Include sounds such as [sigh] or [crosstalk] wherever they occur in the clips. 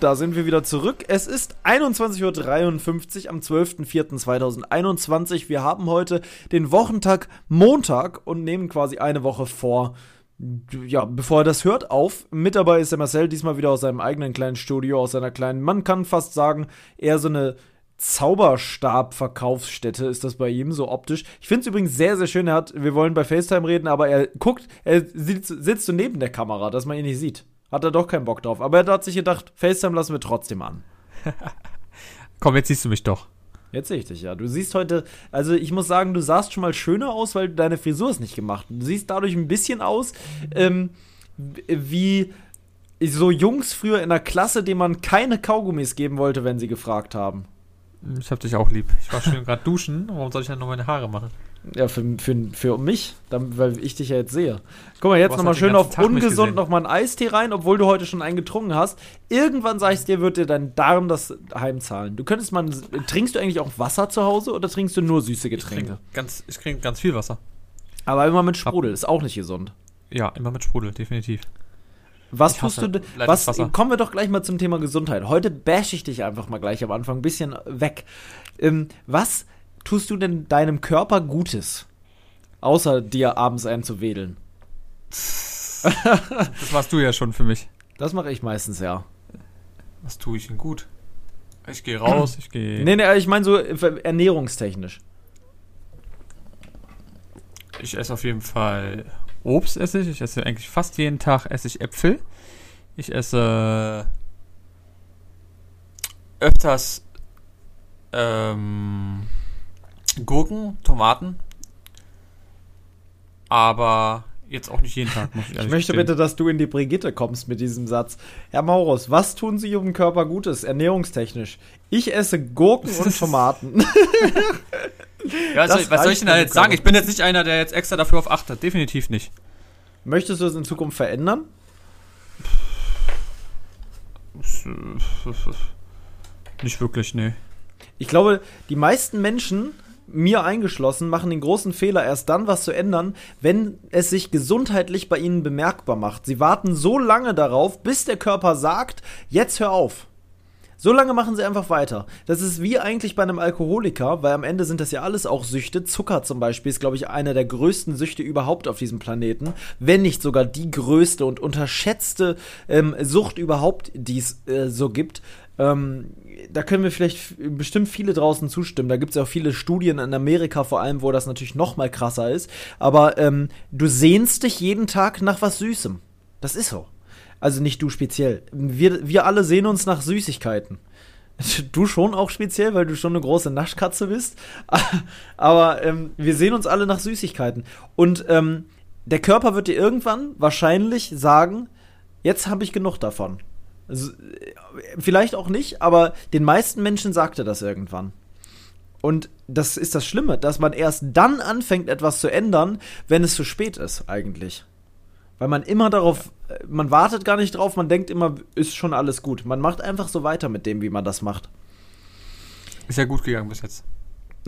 da sind wir wieder zurück. Es ist 21.53 Uhr am 12.04.2021. Wir haben heute den Wochentag Montag und nehmen quasi eine Woche vor. Ja, bevor er das hört, auf. Mit dabei ist der Marcel, diesmal wieder aus seinem eigenen kleinen Studio, aus seiner kleinen, man kann fast sagen, eher so eine Zauberstab-Verkaufsstätte ist das bei ihm, so optisch. Ich finde es übrigens sehr, sehr schön. Er hat, wir wollen bei FaceTime reden, aber er guckt, er sitzt, sitzt so neben der Kamera, dass man ihn nicht sieht. Hat er doch keinen Bock drauf. Aber er hat sich gedacht, FaceTime lassen wir trotzdem an. [laughs] Komm, jetzt siehst du mich doch. Jetzt sehe ich dich, ja. Du siehst heute, also ich muss sagen, du sahst schon mal schöner aus, weil deine Frisur ist nicht gemacht. Du siehst dadurch ein bisschen aus, ähm, wie so Jungs früher in der Klasse, denen man keine Kaugummis geben wollte, wenn sie gefragt haben. Ich hab dich auch lieb. Ich war schön gerade [laughs] duschen. Warum soll ich dann noch meine Haare machen? Ja, für, für, für mich, dann, weil ich dich ja jetzt sehe. Guck mal, jetzt nochmal halt schön auf Tag ungesund nochmal einen Eistee rein, obwohl du heute schon einen getrunken hast. Irgendwann, sag ich dir, wird dir dein Darm das heimzahlen. Du könntest mal, trinkst du eigentlich auch Wasser zu Hause oder trinkst du nur süße Ich Getränke? trinke ganz, ich trinke ganz viel Wasser. Aber immer mit Sprudel, ist auch nicht gesund. Ja, immer mit Sprudel, definitiv. Was Ich tust du, was, kommen wir doch gleich mal zum Thema Gesundheit. Heute bash ich dich einfach mal gleich am Anfang ein bisschen weg. Ähm, was tust du denn deinem Körper Gutes? Außer dir abends einzuwedeln. [laughs] Das warst du ja schon für mich. Das mache ich meistens, ja. Was tue ich denn gut? Ich gehe raus, ich gehe. Nee, nee, ich meine so äh, ernährungstechnisch. Ich esse auf jeden Fall Obst esse ich. Ich esse eigentlich fast jeden Tag esse ich Äpfel. Ich esse öfters ähm, Gurken, Tomaten. Aber jetzt auch nicht jeden Tag, muss ich Ich möchte gestehen. bitte, dass du in die Brigitte kommst mit diesem Satz. Herr Maurus, was tun Sie Ihrem Körper Gutes, ernährungstechnisch? Ich esse Gurken und [laughs] Tomaten. [laughs] Ja, was, Das soll, was soll ich denn da jetzt sagen? Ich bin jetzt nicht einer, der jetzt extra dafür auf achtet. Definitiv nicht. Möchtest du es in Zukunft verändern? Nicht wirklich, nee. Ich glaube, die meisten Menschen, mir eingeschlossen, machen den großen Fehler, erst dann was zu ändern, wenn es sich gesundheitlich bei ihnen bemerkbar macht. Sie warten so lange darauf, bis der Körper sagt, jetzt hör auf. So lange machen sie einfach weiter. Das ist wie eigentlich bei einem Alkoholiker, weil am Ende sind das ja alles auch Süchte. Zucker zum Beispiel ist, glaube ich, einer der größten Süchte überhaupt auf diesem Planeten. Wenn nicht sogar die größte und unterschätzte ähm, Sucht überhaupt, die es äh, so gibt. Ähm, da können wir vielleicht bestimmt viele draußen zustimmen. Da gibt es ja auch viele Studien in Amerika vor allem, wo das natürlich noch mal krasser ist. Aber ähm, du sehnst dich jeden Tag nach was Süßem. Das ist so. Also nicht du speziell. Wir, wir alle sehen uns nach Süßigkeiten. [laughs] Du schon auch speziell, weil du schon eine große Naschkatze bist. [laughs] Aber ähm, wir sehen uns alle nach Süßigkeiten. Und ähm, der Körper wird dir irgendwann wahrscheinlich sagen, jetzt habe ich genug davon. Also, äh, vielleicht auch nicht, aber den meisten Menschen sagt er das irgendwann. Und das ist das Schlimme, dass man erst dann anfängt, etwas zu ändern, wenn es zu spät ist, eigentlich. Weil man immer darauf, äh, man wartet gar nicht drauf, man denkt immer, ist schon alles gut. Man macht einfach so weiter mit dem, wie man das macht. Ist ja gut gegangen bis jetzt.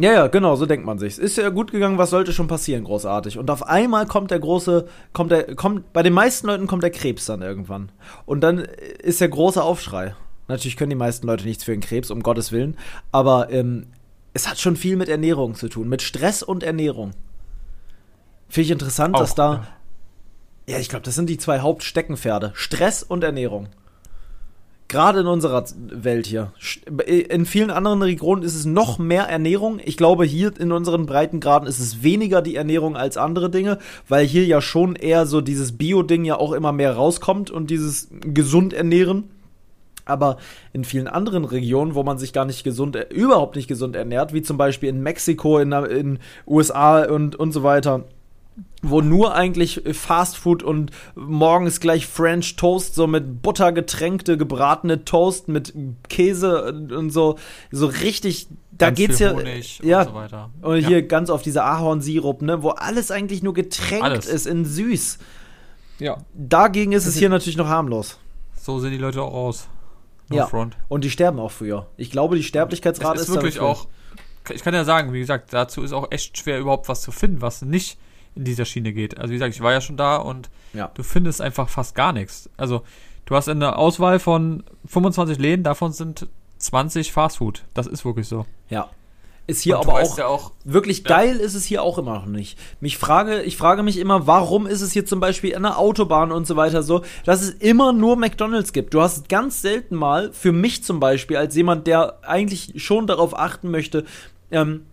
Ja, ja, genau, so denkt man sich. Ist ja gut gegangen, was sollte schon passieren, großartig. Und auf einmal kommt der große, kommt der, kommt, bei den meisten Leuten kommt der Krebs dann irgendwann. Und dann ist der große Aufschrei. Natürlich können die meisten Leute nichts für den Krebs, um Gottes Willen. Aber ähm, es hat schon viel mit Ernährung zu tun, mit Stress und Ernährung. Finde ich interessant, dass Auch, da. ja. Ja, ich glaube, das sind die zwei Hauptsteckenpferde. Stress und Ernährung. Gerade in unserer Welt hier. In vielen anderen Regionen ist es noch mehr Ernährung. Ich glaube, hier in unseren Breitengraden ist es weniger die Ernährung als andere Dinge, weil hier ja schon eher so dieses Bio-Ding ja auch immer mehr rauskommt und dieses gesund ernähren. Aber in vielen anderen Regionen, wo man sich gar nicht gesund, äh, überhaupt nicht gesund ernährt, wie zum Beispiel in Mexiko, in, in USA und, und so weiter, wo nur eigentlich Fast Food und morgens gleich French Toast, so mit Butter getränkte, gebratene Toast mit Käse und so, so richtig, da Ganz geht's viel ja, Honig ja, und so weiter. und hier ganz auf diese Ahornsirup, ne, wo alles eigentlich nur getränkt Alles. ist in süß. Ja. Dagegen ist es hier natürlich noch harmlos. So sehen die Leute auch aus. No Ja. front. Und die sterben auch früher. Ich glaube, die Sterblichkeitsrate Es ist ist wirklich auch, ich kann ja sagen, wie gesagt, dazu ist auch echt schwer überhaupt was zu finden, was nicht in dieser Schiene geht. Also wie gesagt, ich war ja schon da und Ja. du findest einfach fast gar nichts. Also du hast eine Auswahl von 25 Läden, davon sind 20 Fastfood. Das ist wirklich so. Ja. Ist hier Und aber auch, ja auch wirklich Ja. geil ist es hier auch immer noch nicht. Mich frage, ich frage mich immer, warum ist es hier zum Beispiel an der Autobahn und so weiter so, dass es immer nur McDonalds gibt. Du hast ganz selten mal, für mich zum Beispiel, als jemand, der eigentlich schon darauf achten möchte, ähm,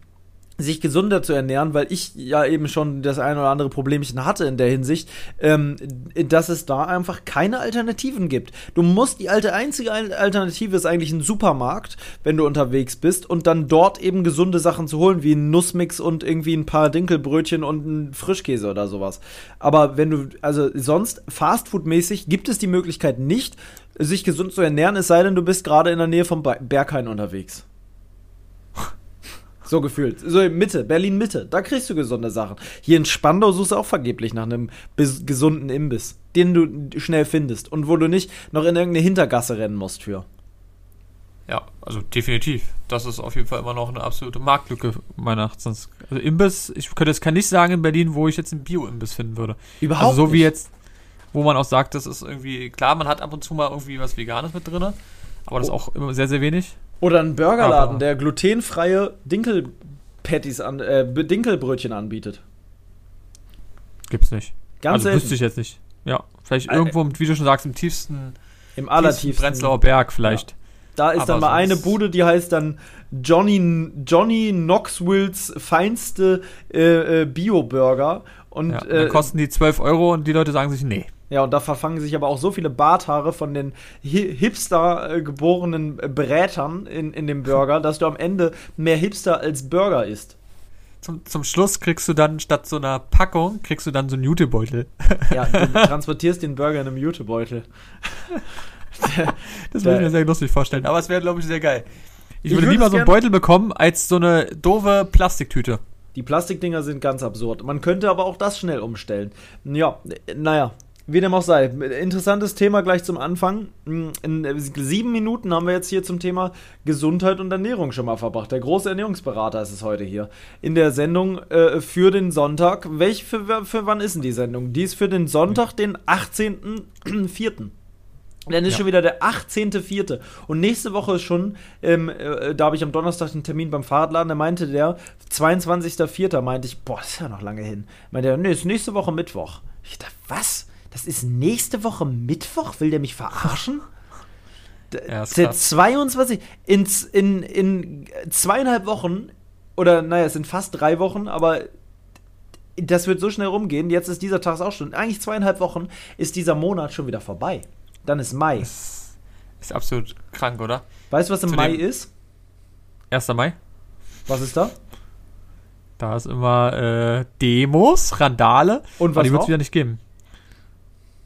sich gesunder zu ernähren, weil ich ja eben schon das ein oder andere Problemchen hatte in der Hinsicht, ähm, dass es da einfach keine Alternativen gibt. Du musst, die alte einzige Al- Alternative ist eigentlich ein Supermarkt, wenn du unterwegs bist und dann dort eben gesunde Sachen zu holen, wie ein Nussmix und irgendwie ein paar Dinkelbrötchen und ein Frischkäse oder sowas. Aber wenn du, also sonst Fastfood-mäßig gibt es die Möglichkeit nicht, sich gesund zu ernähren, es sei denn, du bist gerade in der Nähe vom Be- Berghain unterwegs. So gefühlt. So in Mitte, Berlin Mitte. Da kriegst du gesunde Sachen. Hier in Spandau suchst du auch vergeblich nach einem gesunden Imbiss, den du schnell findest und wo du nicht noch in irgendeine Hintergasse rennen musst für. Ja, also definitiv. Das ist auf jeden Fall immer noch eine absolute Marktlücke meiner Erachtens. Also Imbiss, ich könnte jetzt kann nicht sagen in Berlin, wo ich jetzt einen Bio-Imbiss finden würde. Überhaupt also so wie nicht. jetzt, wo man auch sagt, das ist irgendwie, klar, man hat ab und zu mal irgendwie was Veganes mit drin, aber das Oh. auch immer sehr, sehr wenig. Oder ein Burgerladen, Aber- der glutenfreie Dinkelpatties an, äh, Dinkelbrötchen anbietet. Gibt's nicht. Ganz also wüsste ich jetzt nicht. Ja, vielleicht Äh, irgendwo, wie du schon sagst, im tiefsten, Im tiefsten allertiefsten. Prenzlauer Berg vielleicht. Da ist Aber dann mal eine Bude, die heißt dann Johnny, Johnny Knoxvilles feinste äh, äh, Bio-Burger. Und, Ja, und äh, dann kosten die 12 Euro und die Leute sagen sich, nee. Ja, und da verfangen sich aber auch so viele Barthaare von den Hi Hipster äh, geborenen äh, Brätern in, in dem Burger, dass du am Ende mehr Hipster als Burger isst. Zum, zum Schluss kriegst du dann statt so einer Packung, kriegst du dann so einen Jutebeutel. [laughs] Ja, du [laughs] transportierst den Burger in einem Jutebeutel. Das Da- würde ich mir sehr lustig vorstellen. Aber es wäre, glaube ich, sehr geil. Ich, Ich würde lieber so einen Beutel bekommen, als so eine doofe Plastiktüte. Die Plastikdinger sind ganz absurd. Man könnte aber auch das schnell umstellen. Ja, äh, naja, wie dem auch sei. Interessantes Thema gleich zum Anfang. Mm, In sieben Minuten haben wir jetzt hier zum Thema Gesundheit und Ernährung schon mal verbracht. Der große Ernährungsberater ist es heute hier. In der Sendung äh, für den Sonntag. Welch für, für wann ist denn die Sendung? Die ist für den Sonntag, den 18.04. Dann ist Ja. schon wieder der 18.04. Und nächste Woche ist schon, ähm, äh, da habe ich am Donnerstag einen Termin beim Fahrradladen, da meinte der, 22.04. meinte ich, boah, das ist ja noch lange hin. Meinte er, nee, ist nächste Woche Mittwoch. Ich dachte, was? Das ist nächste Woche Mittwoch? Will der mich verarschen? [laughs] Ja, der krass. 22, in, in, in zweieinhalb Wochen, oder naja, es sind fast drei Wochen, aber das wird so schnell rumgehen. Jetzt ist dieser Tag auch schon. Eigentlich zweieinhalb Wochen ist dieser Monat schon wieder vorbei. Dann ist Mai. Das ist absolut krank, oder? Weißt du, was im Zu Mai ist? 1. Mai. Was ist da? Da ist immer äh, Demos, Randale. Und Aber was die wird es wieder nicht geben.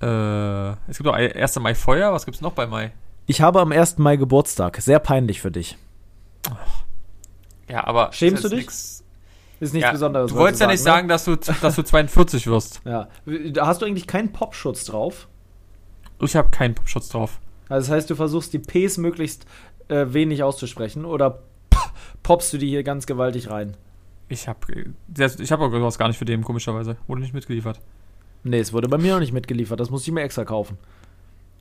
Äh, es gibt auch 1. Mai Feuer. Was gibt's noch bei Mai? Ich habe am 1. Mai Geburtstag. Sehr peinlich für dich. Ja, aber. Schämst du dich? nix- Ist nichts Ja, Besonderes. du wolltest ja nicht ne? sagen, dass du, dass du 42 wirst. [laughs] Ja. Hast du eigentlich keinen Popschutz drauf? Ich habe keinen Popschutz drauf. Also das heißt, du versuchst die Ps möglichst äh, wenig auszusprechen oder p- poppst du die hier ganz gewaltig rein? Ich habe ich hab auch sowas gar nicht für den, komischerweise. Wurde nicht mitgeliefert. Nee, es wurde bei mir noch nicht mitgeliefert. Das musste ich mir extra kaufen.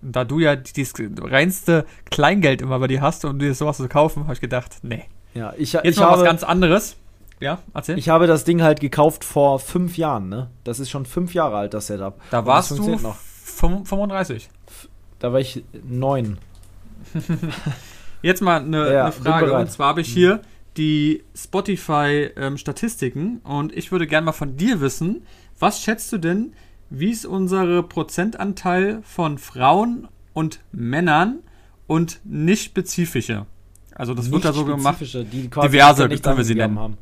Da du ja dieses reinste Kleingeld immer bei dir hast, um dir sowas zu kaufen, habe ich gedacht, nee. Ja, ich, Jetzt ich, noch was habe, ganz anderes. Ja, erzähl. ich habe das Ding halt gekauft vor fünf Jahren, ne? Das ist schon fünf Jahre alt, das Setup. da Und warst das du noch. 35. Da war ich neun. [laughs] Jetzt mal eine, Ja, eine Frage. Und zwar habe ich hier die Spotify-Statistiken und ich würde gerne mal von dir wissen, was schätzt du denn, wie ist unsere Prozentanteil von Frauen und Männern und nicht spezifische? Also das wird da so gemacht. Die quasi Diverse nichts können wir sie nennen. Haben.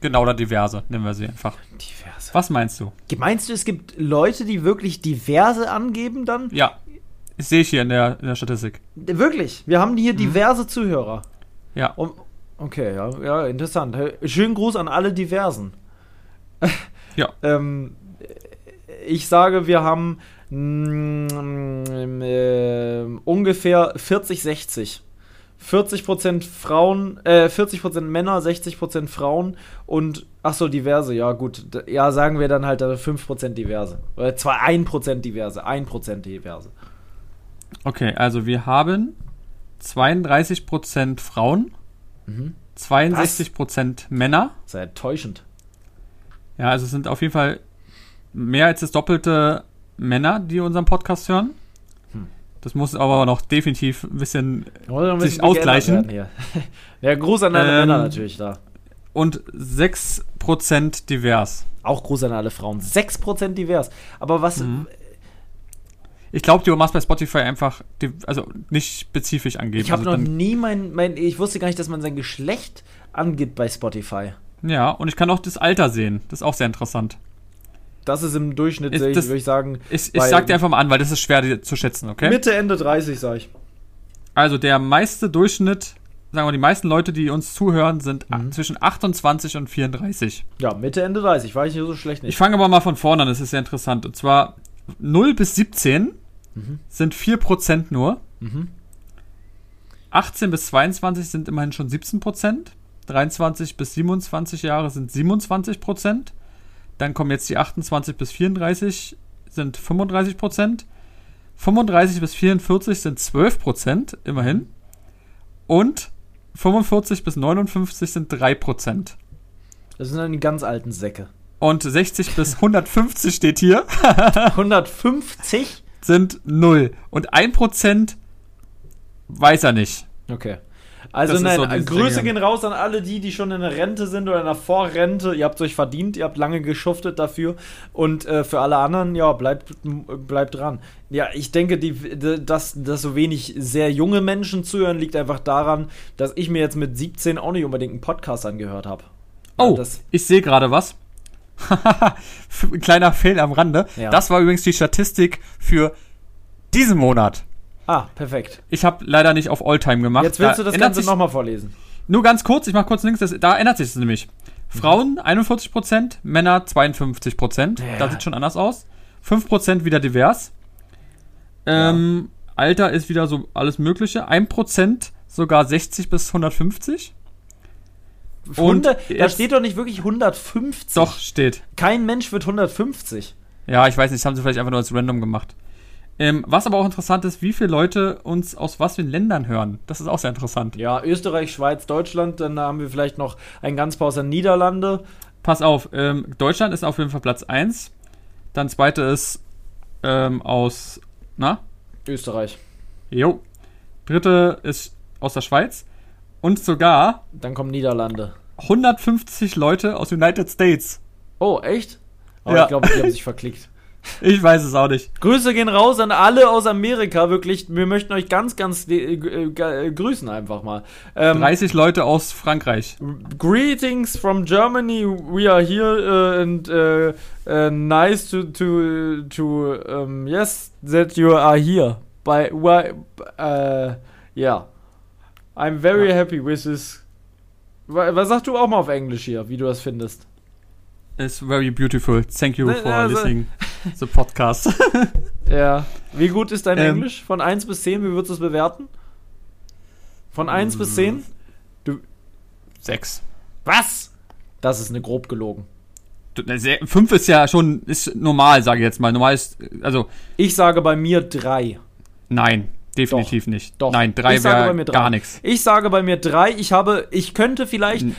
Genau, oder diverse, nennen wir sie einfach. Diverse. Was meinst du? Meinst du, es gibt Leute, die wirklich diverse angeben dann? Ja, ich sehe ich hier in der, in der Statistik. Wirklich. Wir haben hier diverse Zuhörer. Ja. Um, okay, ja, ja, interessant. Schönen Gruß an alle Diversen. Ja. [laughs] ähm, ich sage, wir haben mm, äh, ungefähr 40, 60. 40% Frauen, äh, 40% Männer, 60% Frauen und, ach so, diverse, ja gut. Ja, sagen wir dann halt äh, 5% diverse. Oder zwar 1% diverse, 1% diverse. Okay, also wir haben 32% Frauen, Mhm. 62% Männer. Sehr enttäuschend. Ja, also es sind auf jeden Fall mehr als das doppelte Männer, die unseren Podcast hören. Hm. Das muss aber noch definitiv ein bisschen ein Sich ausgleichen. [laughs] Ja, Gruß an alle Ähm, Männer natürlich da. und 6% divers. Auch Gruß an alle Frauen. 6% divers. Aber was. Mhm. Ich glaube, du machst bei Spotify einfach, also nicht spezifisch angeben. Ich habe also noch nie mein, mein. Ich wusste gar nicht, dass man sein Geschlecht angibt bei Spotify. Ja, und ich kann auch das Alter sehen. Das ist auch sehr interessant. Das ist im Durchschnitt, ich, würde ich sagen. Ich, ich sag dir einfach mal an, weil das ist schwer zu schätzen, okay? Mitte, Ende 30, sag ich. Also der meiste Durchschnitt, sagen wir, die meisten Leute, die uns zuhören, sind Mhm. zwischen 28 und 34. Ja, Mitte, Ende 30. War ich hier so schlecht Ich nicht. fange aber mal von vorne an, das ist sehr interessant. Und zwar 0 bis 17 Mhm. sind 4% nur. Mhm. 18 bis 22 sind immerhin schon 17%. 23 bis 27 Jahre sind 27%. Dann kommen jetzt die 28 bis 34 sind 35%. 35 bis 44 sind 12%, immerhin. Und 45 bis 59 sind 3%. Das sind dann die ganz alten Säcke. Und 60 bis 150 steht hier, [laughs] 150? sind 0. Und 1% weiß er nicht. Okay. Also nein, so dieses Grüße gehen raus an alle die, die schon in der Rente sind oder in der Vorrente. Ihr habt euch verdient, ihr habt lange geschuftet dafür. Und äh, für alle anderen, ja, bleibt, bleibt dran. Ja, ich denke, die, dass, dass so wenig sehr junge Menschen zuhören, liegt einfach daran, dass ich mir jetzt mit 17 auch nicht unbedingt einen Podcast angehört habe. Oh, das, ich sehe gerade was. Ein [laughs] kleiner Fail am Rande. Ja. Das war übrigens die Statistik für diesen Monat. Ah, perfekt. Ich habe leider nicht auf Alltime gemacht. Jetzt willst Da du das Ganze nochmal vorlesen. Nur ganz kurz, ich mache kurz links, das, da ändert sich es nämlich. Frauen 41%, Männer 52%. Ja. Da sieht schon anders aus. 5% wieder divers. Ähm, Alter ist wieder so alles Mögliche. 1% sogar 60 bis 150. Und 100, da steht doch nicht wirklich 150. Doch, steht. Kein Mensch wird 150. Ja, ich weiß nicht, das haben sie vielleicht einfach nur als random gemacht. Ähm, was aber auch interessant ist, wie viele Leute uns aus was für Ländern hören. Das ist auch sehr interessant. Ja, Österreich, Schweiz, Deutschland, dann haben wir vielleicht noch ein ganz paar aus der Niederlande. Pass auf, ähm, Deutschland ist auf jeden Fall Platz 1. Dann zweite ist ähm, aus, na? Österreich. Jo. Dritte ist aus der Schweiz. Und sogar Dann kommen Niederlande. 150 Leute aus United States. Oh, echt? Aber Ja. ich glaube, die haben sich verklickt. [laughs] Ich weiß es auch nicht. Grüße gehen raus an alle aus Amerika, wirklich. Wir möchten euch ganz, ganz äh, äh, grüßen einfach mal. Ähm, 30 Leute aus Frankreich. Greetings from Germany. We are here uh, and uh, uh, nice to to to um, yes that you are here. By why? Uh, yeah, I'm very happy with this. Wa- Was sagst du auch mal auf Englisch hier, wie du das findest? It's very beautiful. Thank you Ne, for also- listening [laughs] the podcast. [laughs] Ja. Wie gut ist dein Ähm. Englisch? Von 1 bis 10, wie würdest du es bewerten? Von 1 bis 10? Sechs. Was? Das ist eine grob gelogen. Ne, sehr- Fünf ist ja schon ist normal, sage ich jetzt mal. Normal ist, also Ich sage bei mir 3. nein, definitiv nicht. Doch. Nein, drei Ich sage bei wäre drei. gar nichts. Ich sage bei mir 3. Ich habe, ich könnte vielleicht N-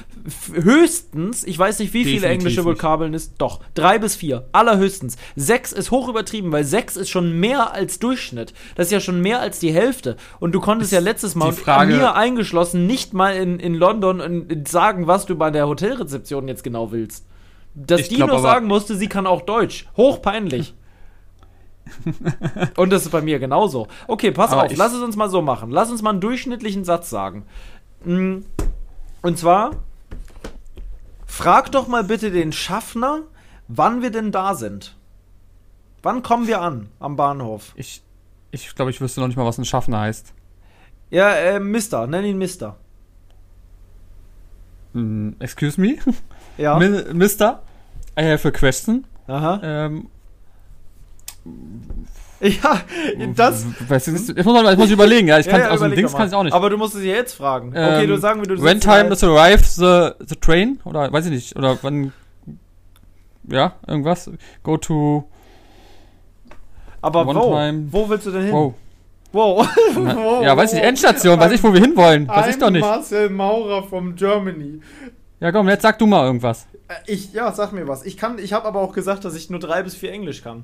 höchstens, ich weiß nicht, wie viele Definitiv englische nicht. Vokabeln ist, doch, 3 bis 4. Allerhöchstens. 6 ist hoch übertrieben, weil 6 ist schon mehr als Durchschnitt. Das ist ja schon mehr als die Hälfte. Und du konntest Ist ja letztes Mal, Frage- mir eingeschlossen, nicht mal in, in London und sagen, was du bei der Hotelrezeption jetzt genau willst. Dass die glaub noch aber- sagen musste, sie kann auch Deutsch. Hochpeinlich. [laughs] Und das ist bei mir genauso. Okay, pass Aber auf, lass es uns mal so machen. Lass uns mal einen durchschnittlichen Satz sagen. Mm, Und zwar Frag doch mal bitte den Schaffner, wann wir denn da sind. Wann kommen wir an am Bahnhof? Ich, ich glaube, ich wüsste noch nicht mal, was ein Schaffner heißt. Ja, äh, Mister, nenn ihn Mister. Mm, excuse me? Ja. [laughs] Mi- Mister? I have a question. Aha. Ähm, Ja, das. Weißt du, das, jetzt muss man jetzt muss ich überlegen, ja. Ich kann ja, ja, aus dem Dings kann ich mal. auch nicht. Aber du musst es ja jetzt fragen. okay, Ähm, du sagen, wie du When time halt- does arrive the, the train? Oder weiß ich nicht. Oder wann. Ja, irgendwas. Go to. Aber wo? time- Wo willst du denn hin? Wow. Wow. Wow, ja, weiß ich, wow. Endstation, weiß ich, wo wir hinwollen. Weiß ich doch nicht. Marcel Maurer from Germany. Ja, komm, jetzt sag du mal irgendwas. Äh, Ich, ja, sag mir was. Ich kann, ich habe aber auch gesagt, dass ich nur drei bis vier Englisch kann.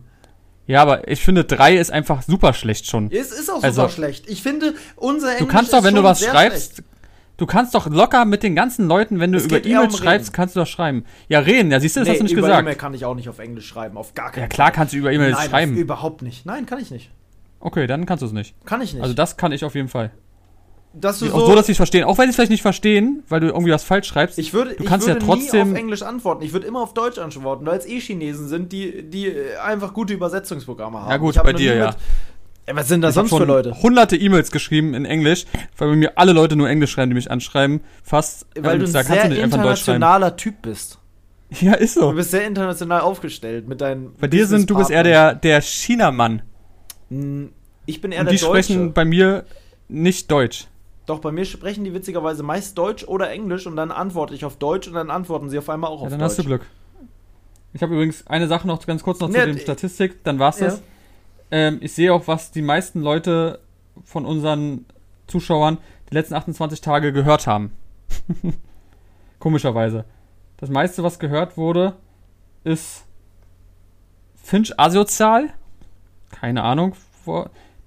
Ja, aber ich finde, drei ist einfach super schlecht schon. Es ist auch super Also- schlecht. Ich finde, unser Englisch Du kannst doch, wenn du was schreibst, schlecht. du kannst doch locker mit den ganzen Leuten, wenn du Es über E-Mails um schreibst, Reden. kannst du doch schreiben. Ja, reden, ja, siehst du, das Nee, hast du nicht über gesagt. E-Mail kann ich auch nicht auf Englisch schreiben, auf gar keinen Ja, klar Fall. kannst du über E-Mails Nein, schreiben. Auf, überhaupt nicht. Nein, kann ich nicht. Okay, dann kannst du es nicht. Kann ich nicht. Also das kann ich auf jeden Fall. Dass du auch so, dass sie es verstehen. Auch wenn sie es vielleicht nicht verstehen, weil du irgendwie was falsch schreibst. Ich würde, Du ich kannst würde ja trotzdem- nie auf Englisch antworten. Ich würde immer auf Deutsch antworten, weil es eh Chinesen sind, die, die einfach gute Übersetzungsprogramme haben. ja gut, Ich bei dir ja. mit- was sind das Ich sonst für Leute? hunderte E-Mails geschrieben in Englisch, weil bei mir alle Leute nur Englisch schreiben, die mich anschreiben. Fast. Weil ähm, du ein da sehr du internationaler Typ bist. Ja, ist Du so. bist sehr international aufgestellt mit deinen. Bei dir sind, du bist eher der, der China-Mann. Hm, Ich bin eher Und der die sprechen Deutsche. bei mir nicht Deutsch. Doch, bei mir sprechen die witzigerweise meist Deutsch oder Englisch und dann antworte ich auf Deutsch und dann antworten sie auf einmal auch Ja, auf dann Deutsch. hast du Glück. Ich habe übrigens eine Sache noch ganz kurz noch Ja, zu dem Statistik, dann war's Ja. das. Ähm, ich sehe auch, was die meisten Leute von unseren Zuschauern die letzten 28 Tage gehört haben. [laughs] Komischerweise. Das meiste, was gehört wurde, ist Finch asozial. Keine Ahnung.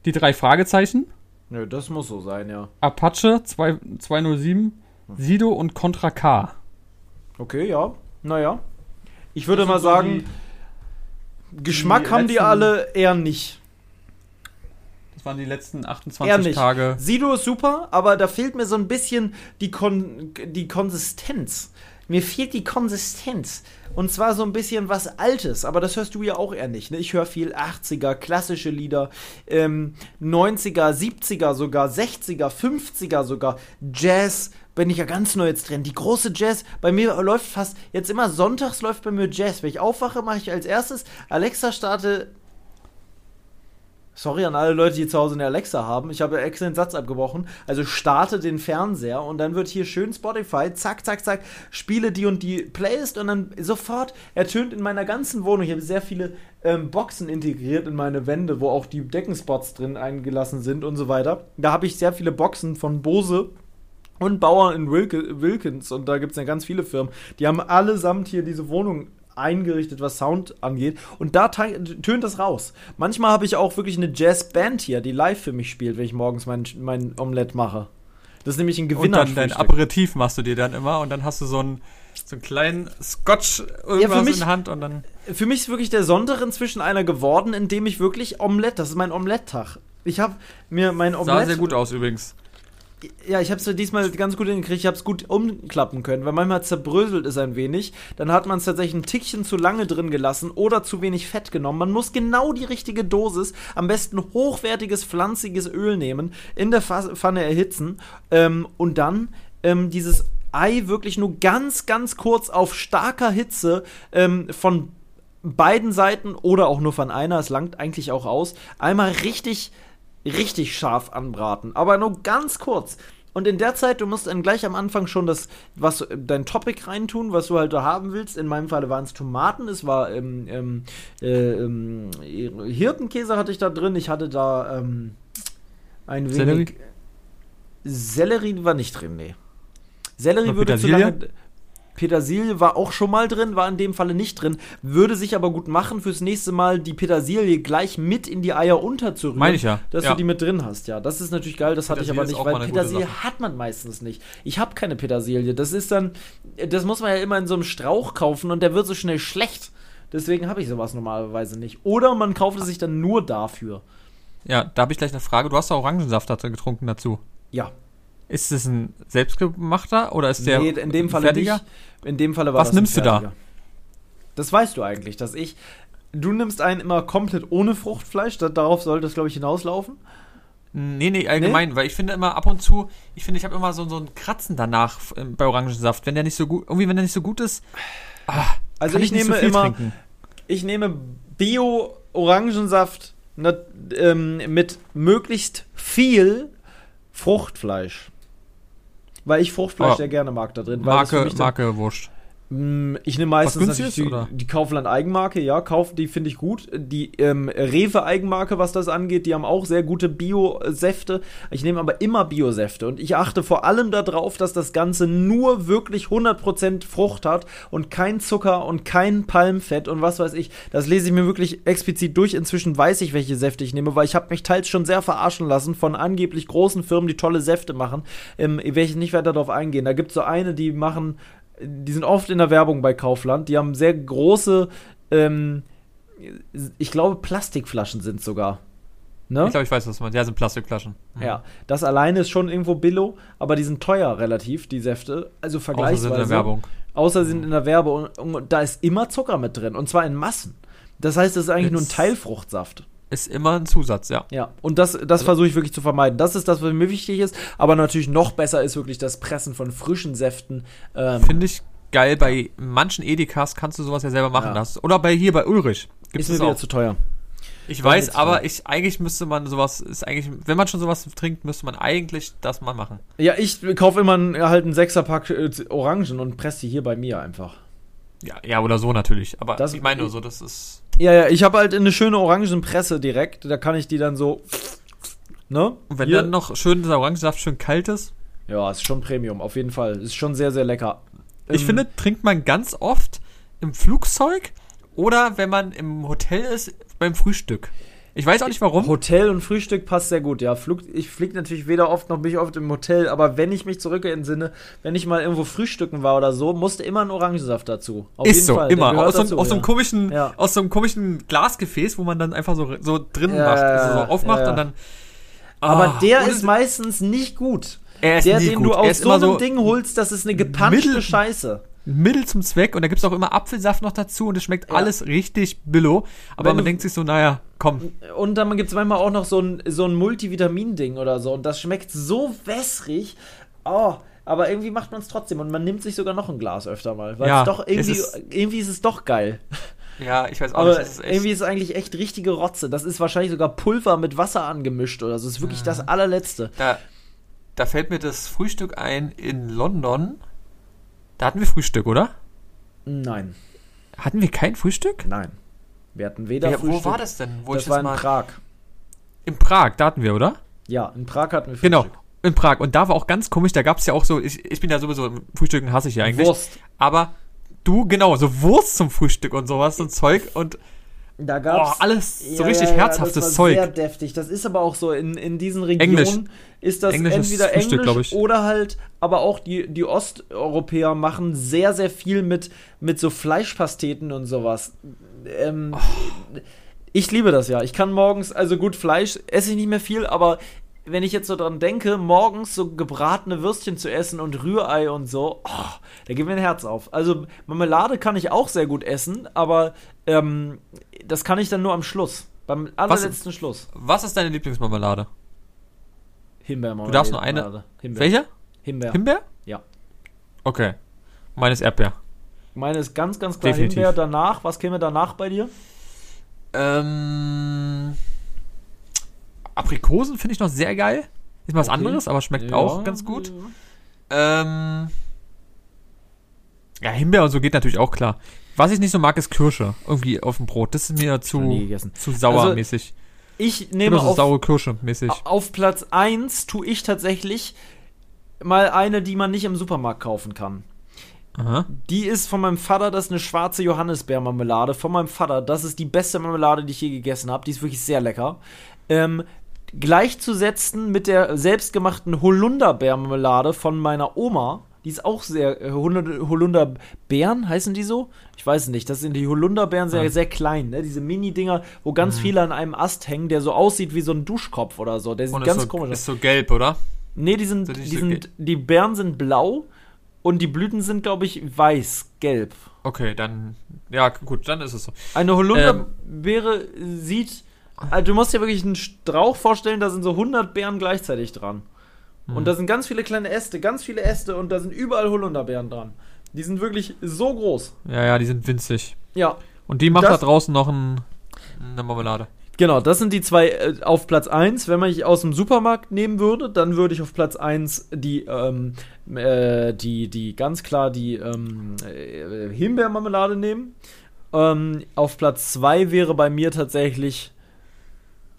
Die drei Fragezeichen. Nö, das muss so sein, ja. Apache 2, 207, Sido und Contra K. Okay, ja. Naja. Ich würde mal sagen, Geschmack die haben die letzten- alle eher nicht. Das waren die letzten Eher 28 nicht. Tage. Sido ist super, aber da fehlt mir so ein bisschen die, Kon die Konsistenz. Mir fehlt die Konsistenz. Und zwar so ein bisschen was Altes, aber das hörst du ja auch eher nicht. Ne? Ich höre viel 80er, klassische Lieder, ähm, 90er, 70er sogar, 60er, 50er sogar, Jazz, bin ich ja ganz neu jetzt drin. Die große Jazz, bei mir läuft fast, jetzt immer sonntags läuft bei mir Jazz. Wenn ich aufwache, mache ich als erstes, Alexa starte Sorry an alle Leute, die zu Hause eine Alexa haben. Ich habe extra den Satz abgebrochen. Also starte den Fernseher und dann wird hier schön Spotify, zack, zack, zack, spiele die und die Playlist und dann sofort ertönt in meiner ganzen Wohnung. Ich habe sehr viele ähm, Boxen integriert in meine Wände, wo auch die Deckenspots drin eingelassen sind und so weiter. Da habe ich sehr viele Boxen von Bose und Bauer in Wilkins und da gibt es ja ganz viele Firmen. Die haben allesamt hier diese Wohnung eingerichtet, was Sound angeht. Und da tönt das raus. Manchmal habe ich auch wirklich eine Jazzband hier, die live für mich spielt, wenn ich morgens mein, mein Omelett mache. Das ist nämlich ein Und Gewinner. dann dein Aperitif machst du dir dann immer und dann hast du so einen, so einen kleinen Scotch irgendwas mich- in der Hand und dann. Für mich ist wirklich der Sonntag inzwischen einer geworden, in dem ich wirklich Omelett, das ist mein Omelett-Tag. Ich habe mir mein Sah Omelett. sehr gut aus übrigens. Ja, ich habe es diesmal ganz gut hingekriegt. Ich habe es gut umklappen können, weil manchmal zerbröselt es ein wenig. Dann hat man es tatsächlich ein Tickchen zu lange drin gelassen oder zu wenig Fett genommen. Man muss genau die richtige Dosis, am besten hochwertiges pflanziges Öl nehmen, in der Fa- Pfanne erhitzen ähm, und dann ähm, dieses Ei wirklich nur ganz, ganz kurz auf starker Hitze ähm, von beiden Seiten oder auch nur von einer, es langt eigentlich auch aus, einmal richtig, richtig scharf anbraten. Aber nur ganz kurz. Und in der Zeit, du musst dann gleich am Anfang schon das, was äh, dein Topic reintun, was du halt da haben willst. In meinem Fall waren es Tomaten, es war ähm, ähm, äh, ähm, Hirtenkäse hatte ich da drin. Ich hatte da ähm, ein wenig. Sellerie? War nicht drin, nee. Sellerie Aber würde zu lange. Petersilie war auch schon mal drin, war in dem Falle nicht drin. Würde sich aber gut machen, fürs nächste Mal die Petersilie gleich mit in die Eier unterzurühren. Meine ich ja. Dass Ja. du die mit drin hast, ja. Das ist natürlich geil, das hatte ich aber nicht, auch weil Petersilie hat man meistens nicht. Ich habe keine Petersilie. Das ist dann, das muss man ja immer in so einem Strauch kaufen und der wird so schnell schlecht. Deswegen habe ich sowas normalerweise nicht. Oder man kauft es sich dann nur dafür. Ja, da habe ich gleich eine Frage. Du hast doch Orangensaft getrunken dazu. Ja. Ist es ein selbstgemachter oder ist der nee, in dem Falle fertiger? nicht. In dem Falle war Was das nimmst du da? Das weißt du eigentlich, dass ich. Du nimmst einen immer komplett ohne Fruchtfleisch, da, darauf sollte es, glaube ich, hinauslaufen. Nee, nee, allgemein, weil ich finde immer ab und zu, ich finde, ich habe immer so, so ein Kratzen danach äh, bei Orangensaft, wenn der nicht so gut, irgendwie, wenn der nicht so gut ist. Ah, Also ich, nicht nehme so immer, trinken. ich nehme Bio-Orangensaft na- ähm, mit möglichst viel Fruchtfleisch. Weil ich Fruchtfleisch Oh. sehr gerne mag da drin. Marke, Marke Wurscht. Mm, Ich nehme meistens natürlich die, die Kaufland Eigenmarke, ja, Kauf, die finde ich gut. Die ähm, Rewe Eigenmarke, was das angeht, die haben auch sehr gute Bio-Säfte. Ich nehme aber immer Bio-Säfte und ich achte vor allem darauf, dass das Ganze nur wirklich 100% Frucht hat und kein Zucker und kein Palmfett und was weiß ich. Das lese ich mir wirklich explizit durch. Inzwischen weiß ich, welche Säfte ich nehme, weil ich habe mich teils schon sehr verarschen lassen von angeblich großen Firmen, die tolle Säfte machen. Ähm, ich werde nicht weiter darauf eingehen. Da gibt es so eine, die machen die sind oft in der Werbung bei Kaufland. Die haben sehr große, ähm, ich glaube, Plastikflaschen sind sogar. Ne? Ich glaube, ich weiß, was man. Ja, sind Plastikflaschen. Mhm. Ja, das alleine ist schon irgendwo Billo, aber die sind teuer relativ, die Säfte. Also Außer vergleichsweise. sind in der Werbung. Außer sie sind in der Werbung und, und da ist immer Zucker mit drin und zwar in Massen. Das heißt, es ist eigentlich nur ein Jetzt- Teilfruchtsaft. Ist immer ein Zusatz, ja. Ja, und das, das versuche ich wirklich zu vermeiden. Das ist das, was mir wichtig ist. Aber natürlich noch besser ist wirklich das Pressen von frischen Säften. Ähm, Finde ich geil. Bei manchen Edekas kannst du sowas ja selber machen. Ja. Das. Oder bei hier bei Ulrich. Gibt ist mir wieder auch. zu teuer. Ich Dann weiß, aber ich, eigentlich müsste man sowas, ist eigentlich, wenn man schon sowas trinkt, müsste man eigentlich das mal machen. Ja, ich kaufe immer einen, halt einen Sechserpack äh, Orangen und presse die hier bei mir einfach. Ja, ja, oder so natürlich. Aber Das- ich meine nur so, das ist. Ja, ja, ich habe halt eine schöne Orangenpresse direkt. Da kann ich die dann so. Ne? Und wenn Hier- dann noch schön dieser Orangensaft schön kalt ist. Ja, ist schon Premium, auf jeden Fall. Ist schon sehr, sehr lecker. Ich Ähm, finde, trinkt man ganz oft im Flugzeug oder wenn man im Hotel ist beim Frühstück. Ich weiß auch nicht warum. Hotel und Frühstück passt sehr gut, ja. Flug, ich fliege natürlich weder oft noch bin ich oft im Hotel, aber wenn ich mich zurück entsinne, wenn ich mal irgendwo frühstücken war oder so, musste immer ein Orangensaft dazu. Auf ist so, Der immer. Aus, so, dazu, aus so einem ja. komischen, Ja. aus so einem komischen Glasgefäß, wo man dann einfach so, so drin Ja, macht, also so aufmacht und dann. Aber Ah, der und ist meistens nicht gut. er ist Der, den gut. du aus so einem so Ding holst, das ist eine gepanschte Scheiße. Mittel zum Zweck und da gibt es auch immer Apfelsaft noch dazu und es schmeckt Ja. alles richtig billo. Aber Wenn man denkt sich so, naja, komm. Und dann gibt es manchmal auch noch so ein, so ein Multivitamin-Ding oder so. Und das schmeckt so wässrig. Oh, aber irgendwie macht man es trotzdem. Und man nimmt sich sogar noch ein Glas öfter mal. Weil Ja, es doch irgendwie, es ist- irgendwie ist es doch geil. Ja, ich weiß auch Aber nicht. ist irgendwie ist es eigentlich echt richtige Rotze. Das ist wahrscheinlich sogar Pulver mit Wasser angemischt oder so. Das ist wirklich das allerletzte. Da, da fällt mir das Frühstück ein in London. Da hatten wir Frühstück, oder? Nein, Hatten wir kein Frühstück? nein. Wir hatten weder Ja, Frühstück. wo war das denn? Wo das ich war in. Prag. In Prag, da hatten wir, oder? Ja, in Prag hatten wir Genau. Frühstück. In Prag. Und da war auch ganz komisch, da gab es ja auch so, ich, ich bin ja sowieso, Frühstücken hasse ich ja eigentlich. Wurst. Aber du, genau, so Wurst zum Frühstück und sowas und Zeug und Da oh, gab's alles so Ja, richtig ja, herzhaftes das war Zeug. Sehr deftig. Das ist aber auch so in, in diesen Regionen Englisch. ist das Englisches entweder Frühstück, Englisch oder halt, aber auch die, die Osteuropäer machen sehr, sehr viel mit, mit so Fleischpasteten und sowas. Ähm, Oh. Ich liebe das ja. Ich kann morgens, also gut, Fleisch esse ich nicht mehr viel, aber wenn ich jetzt so dran denke, morgens so gebratene Würstchen zu essen und Rührei und so, oh, da geht mir ein Herz auf. Also Marmelade kann ich auch sehr gut essen, aber ähm, das kann ich dann nur am Schluss. Beim allerletzten Schluss. Was ist deine Lieblingsmarmelade? Himbeermarmelade. Du darfst nur eine- Himbeer. Welche? Himbeer. Himbeer? Ja. Okay. Meines Erdbeer. Meine ist ganz, ganz klar Definitiv. Himbeer. Danach, was käme danach bei dir? Ähm, Aprikosen finde ich noch sehr geil. Ist mal was Okay. anderes, aber schmeckt Ja. auch ganz gut. Ähm, ja, Himbeer und so geht natürlich auch klar. Was ich nicht so mag, ist Kirsche. Irgendwie auf dem Brot. Das ist mir zu, zu sauermäßig. mäßig. Ich nehme so auf, saure Kirsche mäßig. auf Platz 1 tue ich tatsächlich mal eine, die man nicht im Supermarkt kaufen kann. Aha. Die ist von meinem Vater, das ist eine schwarze Johannisbeermarmelade. Von meinem Vater, das ist die beste Marmelade, die ich je gegessen habe. Die ist wirklich sehr lecker. Ähm, gleichzusetzen mit der selbstgemachten Holunderbeermarmelade von meiner Oma. Die ist auch sehr. Äh, Holunder- Holunderbeeren heißen die so? Ich weiß nicht. Das sind die Holunderbeeren sehr, Ja. sehr klein, ne? Diese Mini-Dinger, wo ganz viele an einem Ast hängen, der so aussieht wie so ein Duschkopf oder so. Der sieht Und ganz ist so, komisch aus. ist so gelb, oder? Nee, die sind, Sind die die so sind, die Beeren sind blau und die Blüten sind, glaube ich, weiß, gelb. Okay, dann. Ja, gut, dann ist es so. Eine Holunderbeere sieht, also du musst dir wirklich einen Strauch vorstellen, da sind so 100 Beeren gleichzeitig dran. Und da sind ganz viele kleine Äste, ganz viele Äste und da sind überall Holunderbeeren dran. Die sind wirklich so groß. Ja, ja, die sind winzig. Ja, Und die macht Das- da draußen noch ein, eine Marmelade. Genau, das sind die zwei äh, auf Platz 1. Wenn man ich aus dem Supermarkt nehmen würde, dann würde ich auf Platz 1 die, ähm, äh, die, die ganz klar die ähm, äh, Himbeermarmelade nehmen. Ähm, auf Platz 2 wäre bei mir tatsächlich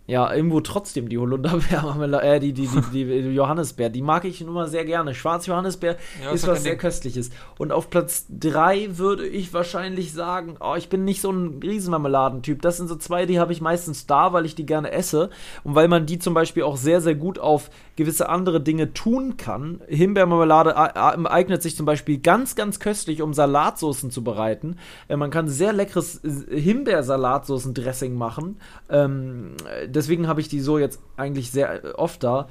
ja, irgendwo trotzdem die Holunderbeermarmelade, [laughs] äh, die, die, die, die Johannisbeer, die mag ich immer sehr gerne. Schwarz Johannisbeer Ja, ist was sehr Ding. köstliches. Und auf Platz 3 würde ich wahrscheinlich sagen, oh, ich bin nicht so ein Riesenmarmeladentyp. Das sind so zwei, die habe ich meistens da, weil ich die gerne esse und weil man die zum Beispiel auch sehr, sehr gut auf gewisse andere Dinge tun kann. Himbeermarmelade äh, äh, eignet sich zum Beispiel ganz, ganz köstlich, um Salatsoßen zu bereiten. Äh, man kann sehr leckeres äh, Himbeersalatsoßen-Dressing machen. Ähm, äh, deswegen habe ich die so jetzt eigentlich sehr oft da.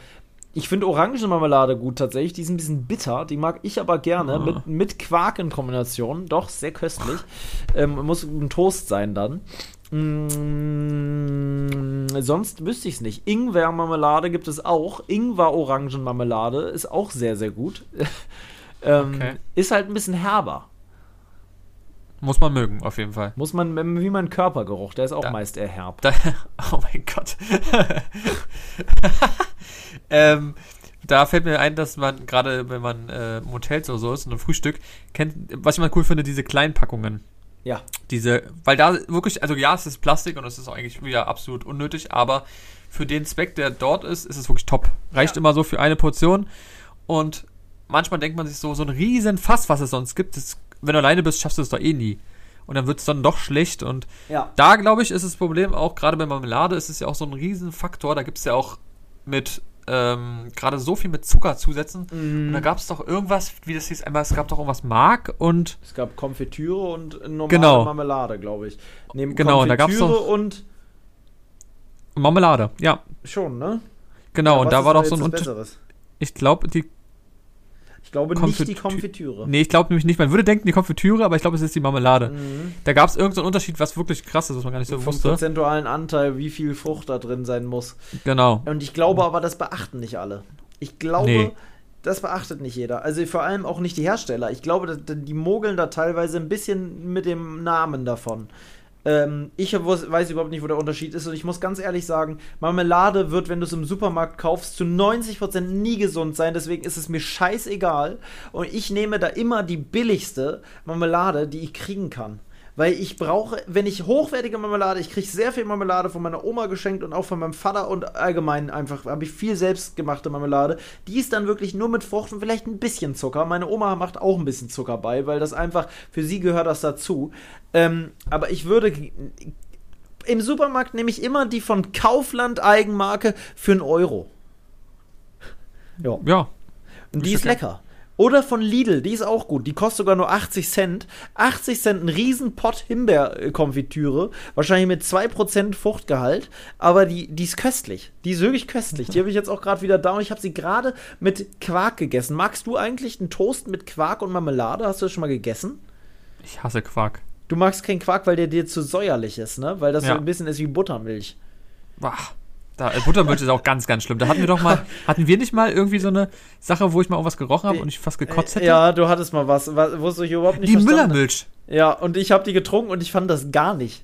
Ich finde Orangenmarmelade gut tatsächlich. Die ist ein bisschen bitter. Die mag ich aber gerne. Ah. Mit, mit Quark in Kombination. Doch, sehr köstlich. ähm, muss ein Toast sein dann. Mm, sonst wüsste ich es nicht. Ingwer-Marmelade gibt es auch. Ingwer-Orangenmarmelade ist auch sehr, sehr gut. [laughs] ähm, Okay. Ist halt ein bisschen herber. Muss man mögen, auf jeden Fall. Muss man, wie mein Körpergeruch, der ist auch Da- meist eher herb. Da, [laughs] oh mein Gott. [laughs] ähm, da fällt mir ein, dass man gerade, wenn man äh, im Hotels oder so ist und ein Frühstück, kennt, was ich mal cool finde, diese kleinen Packungen. Ja. Diese, weil da wirklich, also ja, es ist Plastik und es ist eigentlich wieder absolut unnötig, aber für den Zweck, der dort ist, ist es wirklich top. Reicht Ja. immer so für eine Portion und manchmal denkt man sich so, so ein riesen Fass, was es sonst gibt, das, wenn du alleine bist, schaffst du es doch eh nie. Und dann wird es dann doch schlecht und Ja. da, glaube ich, ist das Problem auch, gerade bei Marmelade ist es ja auch so ein Riesenfaktor. Da gibt es ja auch mit, ähm, gerade so viel mit Zucker zusetzen. Und da gab es doch irgendwas, wie das hieß, einmal, es gab doch irgendwas Mark und, Es gab Konfitüre und normale Genau. Marmelade, glaube ich. Neben Genau, und da gab's Konfitüre doch- und Marmelade. Ja, schon, ne? genau. Ja, und da war doch so ein. Besseres? Ich glaube, die, Ich glaube nicht die Konfitü- Konfitüre. nee, ich glaube nämlich nicht. Man würde denken, die Konfitüre, aber ich glaube, es ist die Marmelade. Mhm. Da gab es irgendeinen Unterschied, was wirklich krass ist, was man gar nicht so Vom wusste. prozentualen Anteil, wie viel Frucht da drin sein muss. Genau. Und ich glaube aber, das beachten nicht alle. Ich glaube, Nee. das beachtet nicht jeder. Also vor allem auch nicht die Hersteller. Ich glaube, die mogeln da teilweise ein bisschen mit dem Namen davon. Ähm, ich weiß überhaupt nicht, wo der Unterschied ist. Und ich muss ganz ehrlich sagen, Marmelade wird, wenn du es im Supermarkt kaufst, zu 90% nie gesund sein. Deswegen ist es mir scheißegal. Und ich nehme da immer die billigste Marmelade, die ich kriegen kann. Weil ich brauche, wenn ich hochwertige Marmelade, ich kriege sehr viel Marmelade von meiner Oma geschenkt und auch von meinem Vater und allgemein einfach habe ich viel selbstgemachte Marmelade. Die ist dann wirklich nur mit Frucht und vielleicht ein bisschen Zucker. Meine Oma macht auch ein bisschen Zucker bei, weil das einfach, für sie gehört das dazu. Ähm, aber ich würde, im Supermarkt nehme ich immer die von Kaufland Eigenmarke für einen Euro. Ja. Ja. Und die Ist okay. lecker. Oder von Lidl, die ist auch gut. Die kostet sogar nur 80 Cent. 80 Cent, ein riesen Pott Himbeerkonfitüre. Wahrscheinlich mit 2% Fruchtgehalt. Aber die, die ist köstlich. Die ist wirklich köstlich. Die habe ich jetzt auch gerade wieder da und ich habe sie gerade mit Quark gegessen. Magst du eigentlich einen Toast mit Quark und Marmelade? Hast du das schon mal gegessen? Ich hasse Quark. Du magst keinen Quark, weil der dir zu säuerlich ist, ne? Weil das Ja. so ein bisschen ist wie Buttermilch. Bah. Da, äh, Buttermilch ist auch ganz, ganz schlimm. Da hatten wir doch mal, [laughs] hatten wir nicht mal irgendwie so eine Sache, wo ich mal irgendwas gerochen habe und ich fast gekotzt hätte? Äh, Ja, du hattest mal was, was wo ich überhaupt nicht Die. Müllermilch. Ja, und ich habe die getrunken und ich fand das gar nicht.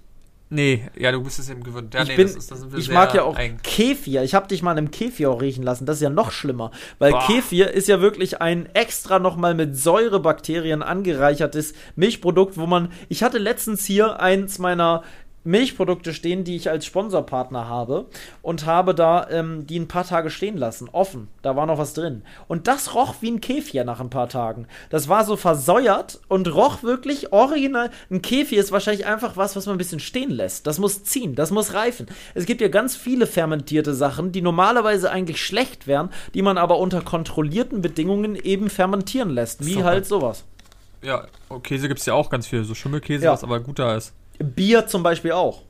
Nee, ja, du bist es eben gewöhnt. Ja, ich nee, bin, das ist, das ich mag ja auch eigen. Kefir. Ich habe dich mal in einem Kefir auch riechen lassen. Das ist ja noch schlimmer, weil Boah. Kefir ist ja wirklich ein extra nochmal mit Säurebakterien angereichertes Milchprodukt, wo man. Ich hatte letztens hier eins meiner Milchprodukte stehen, die ich als Sponsorpartner habe und habe da ähm, die ein paar Tage stehen lassen, offen. Da war noch was drin. Und das roch wie ein Kefir nach ein paar Tagen. Das war so versäuert und roch wirklich original. Ein Kefir ist wahrscheinlich einfach was, was man ein bisschen stehen lässt. Das muss ziehen, das muss reifen. Es gibt ja ganz viele fermentierte Sachen, die normalerweise eigentlich schlecht wären, die man aber unter kontrollierten Bedingungen eben fermentieren lässt. Wie So. halt sowas. Ja, oh, Käse gibt es ja auch ganz viel. So Schimmelkäse, Ja. was aber guter ist. Bier zum Beispiel auch.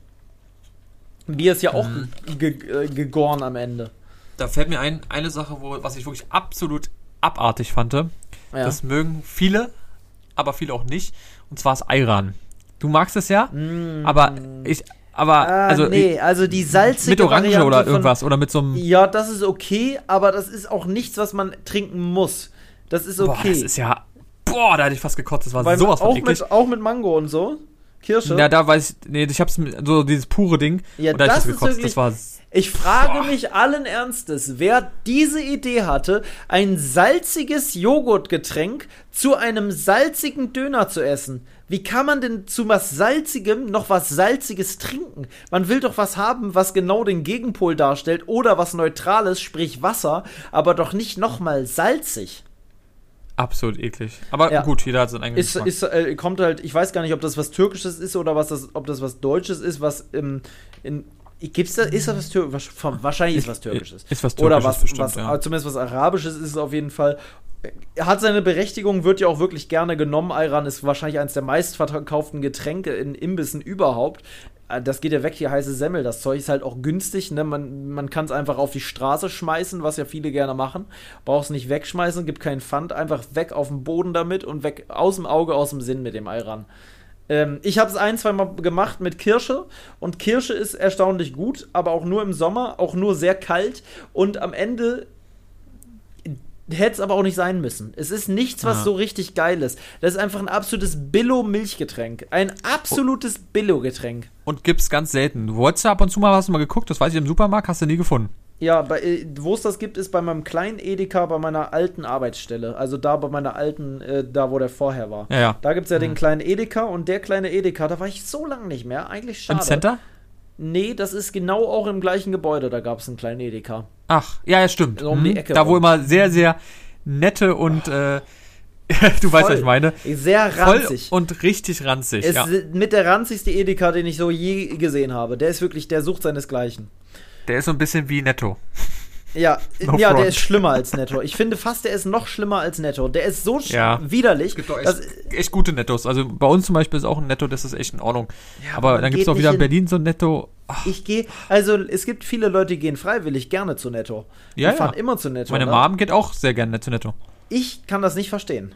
Bier ist ja auch Mhm. ge ge äh, gegoren am Ende. Da fällt mir ein, eine Sache, wo, was ich wirklich absolut abartig fand. Ja. Das mögen viele, aber viele auch nicht. Und zwar ist Ayran. Du magst es ja, mm. aber ich, aber ah, also nee, also die salzige mit Orange Variante oder irgendwas von, oder mit so einem Ja, das ist okay, aber das ist auch nichts, was man trinken muss. Das ist okay. Boah, das ist ja boah, da hatte ich fast gekotzt, das war Weil sowas von auch eklig. Mit, auch mit Mango und so. Kirsche. Ja, da weiß ich, nee, ich hab's so dieses pure Ding ja, und da das ich gekotzt, wirklich, das war ich frage Boah. mich allen Ernstes, wer diese Idee hatte, ein salziges Joghurtgetränk zu einem salzigen Döner zu essen. Wie kann man denn zu was Salzigem noch was Salziges trinken? Man will doch was haben, was genau den Gegenpol darstellt oder was Neutrales, sprich Wasser, aber doch nicht nochmal salzig. Absolut eklig. Aber ja. gut, jeder hat sein eigenes ist, ist, äh, kommt halt, ich weiß gar nicht, ob das was Türkisches ist oder was das, ob das was Deutsches ist, was im, in, Gibt's da, ist das was Türkisches? Wahrscheinlich ist was Türkisches. Ist was Türkisches. Oder was, bestimmt, was ja. zumindest was Arabisches ist es auf jeden Fall. Hat seine Berechtigung, wird ja auch wirklich gerne genommen. Ayran ist wahrscheinlich eines der meistverkauften Getränke in Imbissen überhaupt. Äh, das geht ja weg, hier heiße Semmel. Das Zeug ist halt auch günstig. Ne? Man, man kann es einfach auf die Straße schmeißen, was ja viele gerne machen. Brauchst nicht wegschmeißen, gibt keinen Pfand. Einfach weg auf den Boden damit und weg aus dem Auge, aus dem Sinn mit dem Ayran. Ähm, ich habe es ein, zwei Mal gemacht mit Kirsche und Kirsche ist erstaunlich gut, aber auch nur im Sommer, auch nur sehr kalt und am Ende hätte es aber auch nicht sein müssen. Es ist nichts, was ah. so richtig geil ist. Das ist einfach ein absolutes Billo-Milchgetränk. Ein absolutes Billo-Getränk. Und gibt's ganz selten. Du wolltest ab und zu mal, hast du mal geguckt, das weiß ich im Supermarkt, hast du nie gefunden. Ja, äh, wo es das gibt, ist bei meinem kleinen Edeka bei meiner alten Arbeitsstelle. Also da bei meiner alten, äh, da wo der vorher war. Ja, ja. Da gibt es ja mhm. den kleinen Edeka und der kleine Edeka, da war ich so lange nicht mehr. Eigentlich schade. Im Center? Nee, das ist genau auch im gleichen Gebäude, da gab es einen kleinen Edeka. Ach, ja, ja, stimmt. um die mhm. Ecke da, wo immer sehr, sehr nette und äh, [laughs] du Voll. weißt, was ich meine. Sehr ranzig. Voll und richtig ranzig. Ist ja. mit der ranzigste Edeka, den ich so je gesehen habe. Der ist wirklich, der sucht seinesgleichen. Der ist so ein bisschen wie Netto. Ja, no ja, der ist schlimmer als Netto. Ich finde fast, der ist noch schlimmer als Netto. Der ist so ja. widerlich. Es gibt doch echt, echt, gute Nettos. Also bei uns zum Beispiel ist auch ein Netto, das ist echt in Ordnung. Ja, aber, dann gibt es auch wieder in Berlin so ein Netto. Ach. Ich gehe, also es gibt viele Leute, die gehen freiwillig gerne zu Netto. Die ja, fahren immer zu Netto. Meine ne? Mom geht auch sehr gerne zu Netto. Ich kann das nicht verstehen.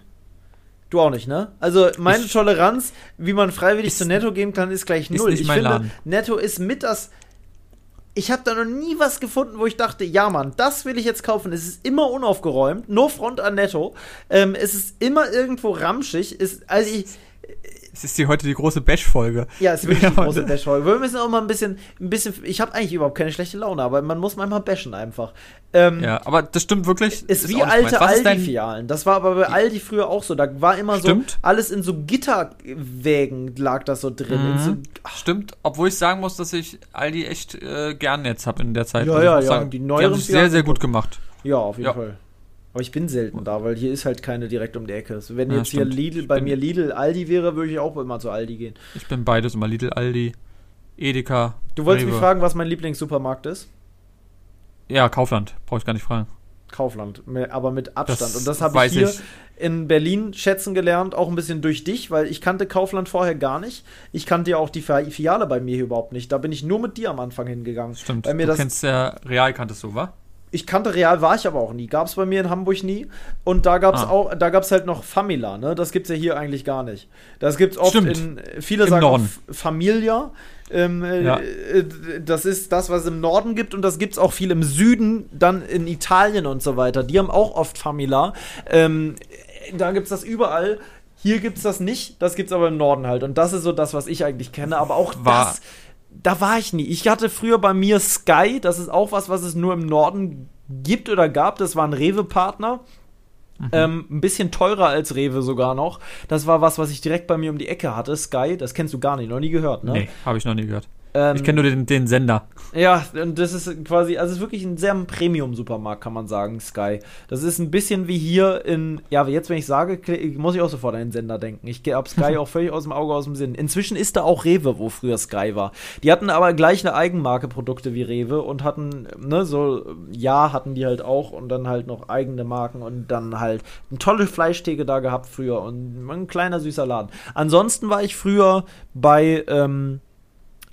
Du auch nicht, ne? Also meine ich, Toleranz, wie man freiwillig zu Netto gehen kann, ist gleich null. Ist ich finde, Laden. Netto ist mit das ich habe da noch nie was gefunden, wo ich dachte, ja Mann, das will ich jetzt kaufen. Es ist immer unaufgeräumt, nur Front an Netto. Ähm, es ist immer irgendwo ramschig. Es, also ich, es ist hier heute die große Bash-Folge. Ja, es ist wirklich die [laughs] große Bash-Folge. Wir müssen auch mal ein bisschen, ein bisschen. Ich habe eigentlich überhaupt keine schlechte Laune, aber man muss manchmal bashen einfach. Ähm, ja, aber das stimmt wirklich. Ist wie alte Aldi-Filialen. Das war aber bei Aldi früher auch so. Da war immer stimmt. so alles in so Gitterwägen lag das so drin. Mhm. So, stimmt, obwohl ich sagen muss, dass ich Aldi echt äh, gern jetzt habe in der Zeit. Ja, also ja, ja. Sagen, die, die haben sich sehr, sehr gut gemacht. Ja, auf jeden ja. Fall. Aber ich bin selten da, weil hier ist halt keine direkt um die Ecke. Wenn ja, jetzt stimmt. hier Lidl, bei mir Lidl, Aldi wäre, würde ich auch immer zu Aldi gehen. Ich bin beides immer Lidl, Aldi, Edeka. Du wolltest Rewe. mich fragen, was mein Lieblingssupermarkt ist? Ja, Kaufland. Brauche ich gar nicht fragen. Kaufland, aber mit Abstand. Das und das habe ich hier ich. in Berlin schätzen gelernt, auch ein bisschen durch dich, weil ich kannte Kaufland vorher gar nicht. Ich kannte ja auch die Filiale bei mir hier überhaupt nicht. Da bin ich nur mit dir am Anfang hingegangen. Stimmt. Weil mir du das kennst ja Real kanntest du, wa? Ich kannte Real, war ich aber auch nie. Gab es bei mir in Hamburg nie. Und da gab es ah. auch, da gab es halt noch Famila, ne? Das gibt es ja hier eigentlich gar nicht. Das gibt es oft Stimmt. in, viele Im sagen Norden. Familia. Ähm, äh, ja. äh, das ist das, was es im Norden gibt und das gibt es auch viel im Süden, dann in Italien und so weiter. Die haben auch oft Famila. Ähm, da gibt es das überall. Hier gibt es das nicht, das gibt es aber im Norden halt. Und das ist so das, was ich eigentlich kenne. Aber auch War das da war ich nie. Ich hatte früher bei mir Sky, das ist auch was, was es nur im Norden gibt oder gab. Das war ein Rewe-Partner. Mhm. Ähm, ein bisschen teurer als Rewe sogar noch. Das war was, was ich direkt bei mir um die Ecke hatte. Sky, das kennst du gar nicht, noch nie gehört, ne? Nee, habe ich noch nie gehört. Ähm, ich kenne nur den, den, Sender. Ja, und das ist quasi, also es ist wirklich ein sehr Premium-Supermarkt, kann man sagen, Sky. Das ist ein bisschen wie hier in, ja, jetzt, wenn ich sage, muss ich auch sofort an den Sender denken. Ich habe Sky [laughs] auch völlig aus dem Auge, aus dem Sinn. Inzwischen ist da auch Rewe, wo früher Sky war. Die hatten aber gleich eine Eigenmarke Produkte wie Rewe und hatten, ne, so, ja, hatten die halt auch und dann halt noch eigene Marken und dann halt eine tolle Fleischtheke da gehabt früher und ein kleiner süßer Laden. Ansonsten war ich früher bei, ähm,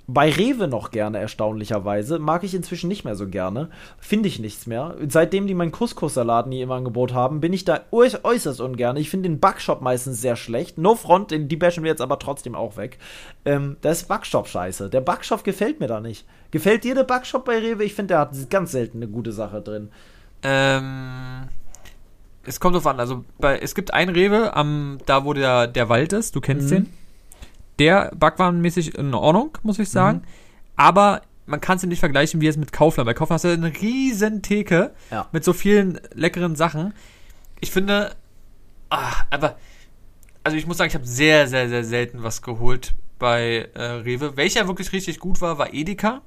bei Rewe noch gerne, erstaunlicherweise. Mag ich inzwischen nicht mehr so gerne. Finde ich nichts mehr. Seitdem die meinen Couscous-Salat nie im Angebot haben, bin ich da äußerst ungern. Ich finde den Backshop meistens sehr schlecht. No front, die bashen wir jetzt aber trotzdem auch weg. Ähm, das ist Backshop scheiße. Der Backshop gefällt mir da nicht. Gefällt dir der Backshop bei Rewe? Ich finde, der hat ganz selten eine gute Sache drin. Ähm, es kommt drauf an. Also, bei, es gibt ein Rewe, am, da wo der, der Wald ist. Du kennst Mhm. den. Der backwarenmäßig in Ordnung, muss ich sagen. Mhm. Aber man kann es nicht vergleichen wie es mit Kaufland. Bei Kaufland hast du eine riesen Theke Ja. mit so vielen leckeren Sachen. Ich finde, ah, aber, also ich muss sagen, ich habe sehr, sehr, sehr selten was geholt bei äh, Rewe. Welcher wirklich richtig gut war, war Edeka.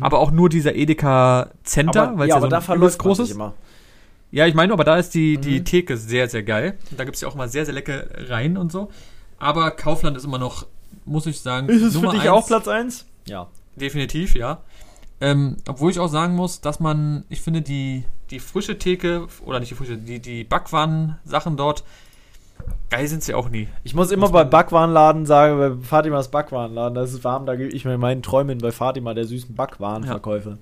Aber auch nur dieser Edeka Center, Mhm. Weil es ja, ja, so da ein verläuft übelst man groß sich ist. immer. Ja, ich meine, aber da ist die, die Mhm. Theke sehr, sehr geil. Und da gibt es ja auch mal sehr, sehr lecker Reihen und so. Aber Kaufland ist immer noch, muss ich sagen, Ist es Nummer für dich eins. auch Platz 1? Ja. Definitiv, ja. Ähm, obwohl ich auch sagen muss, dass man, ich finde, die, die frische Theke, oder nicht die frische, die, die Backwaren-Sachen dort, geil sind sie auch nie. Ich muss immer bei Backwarenladen sagen, bei Fatimas Backwarenladen, das ist warm, da gebe ich mir meinen Träumen bei Fatima, der süßen Backwarenverkäuferin.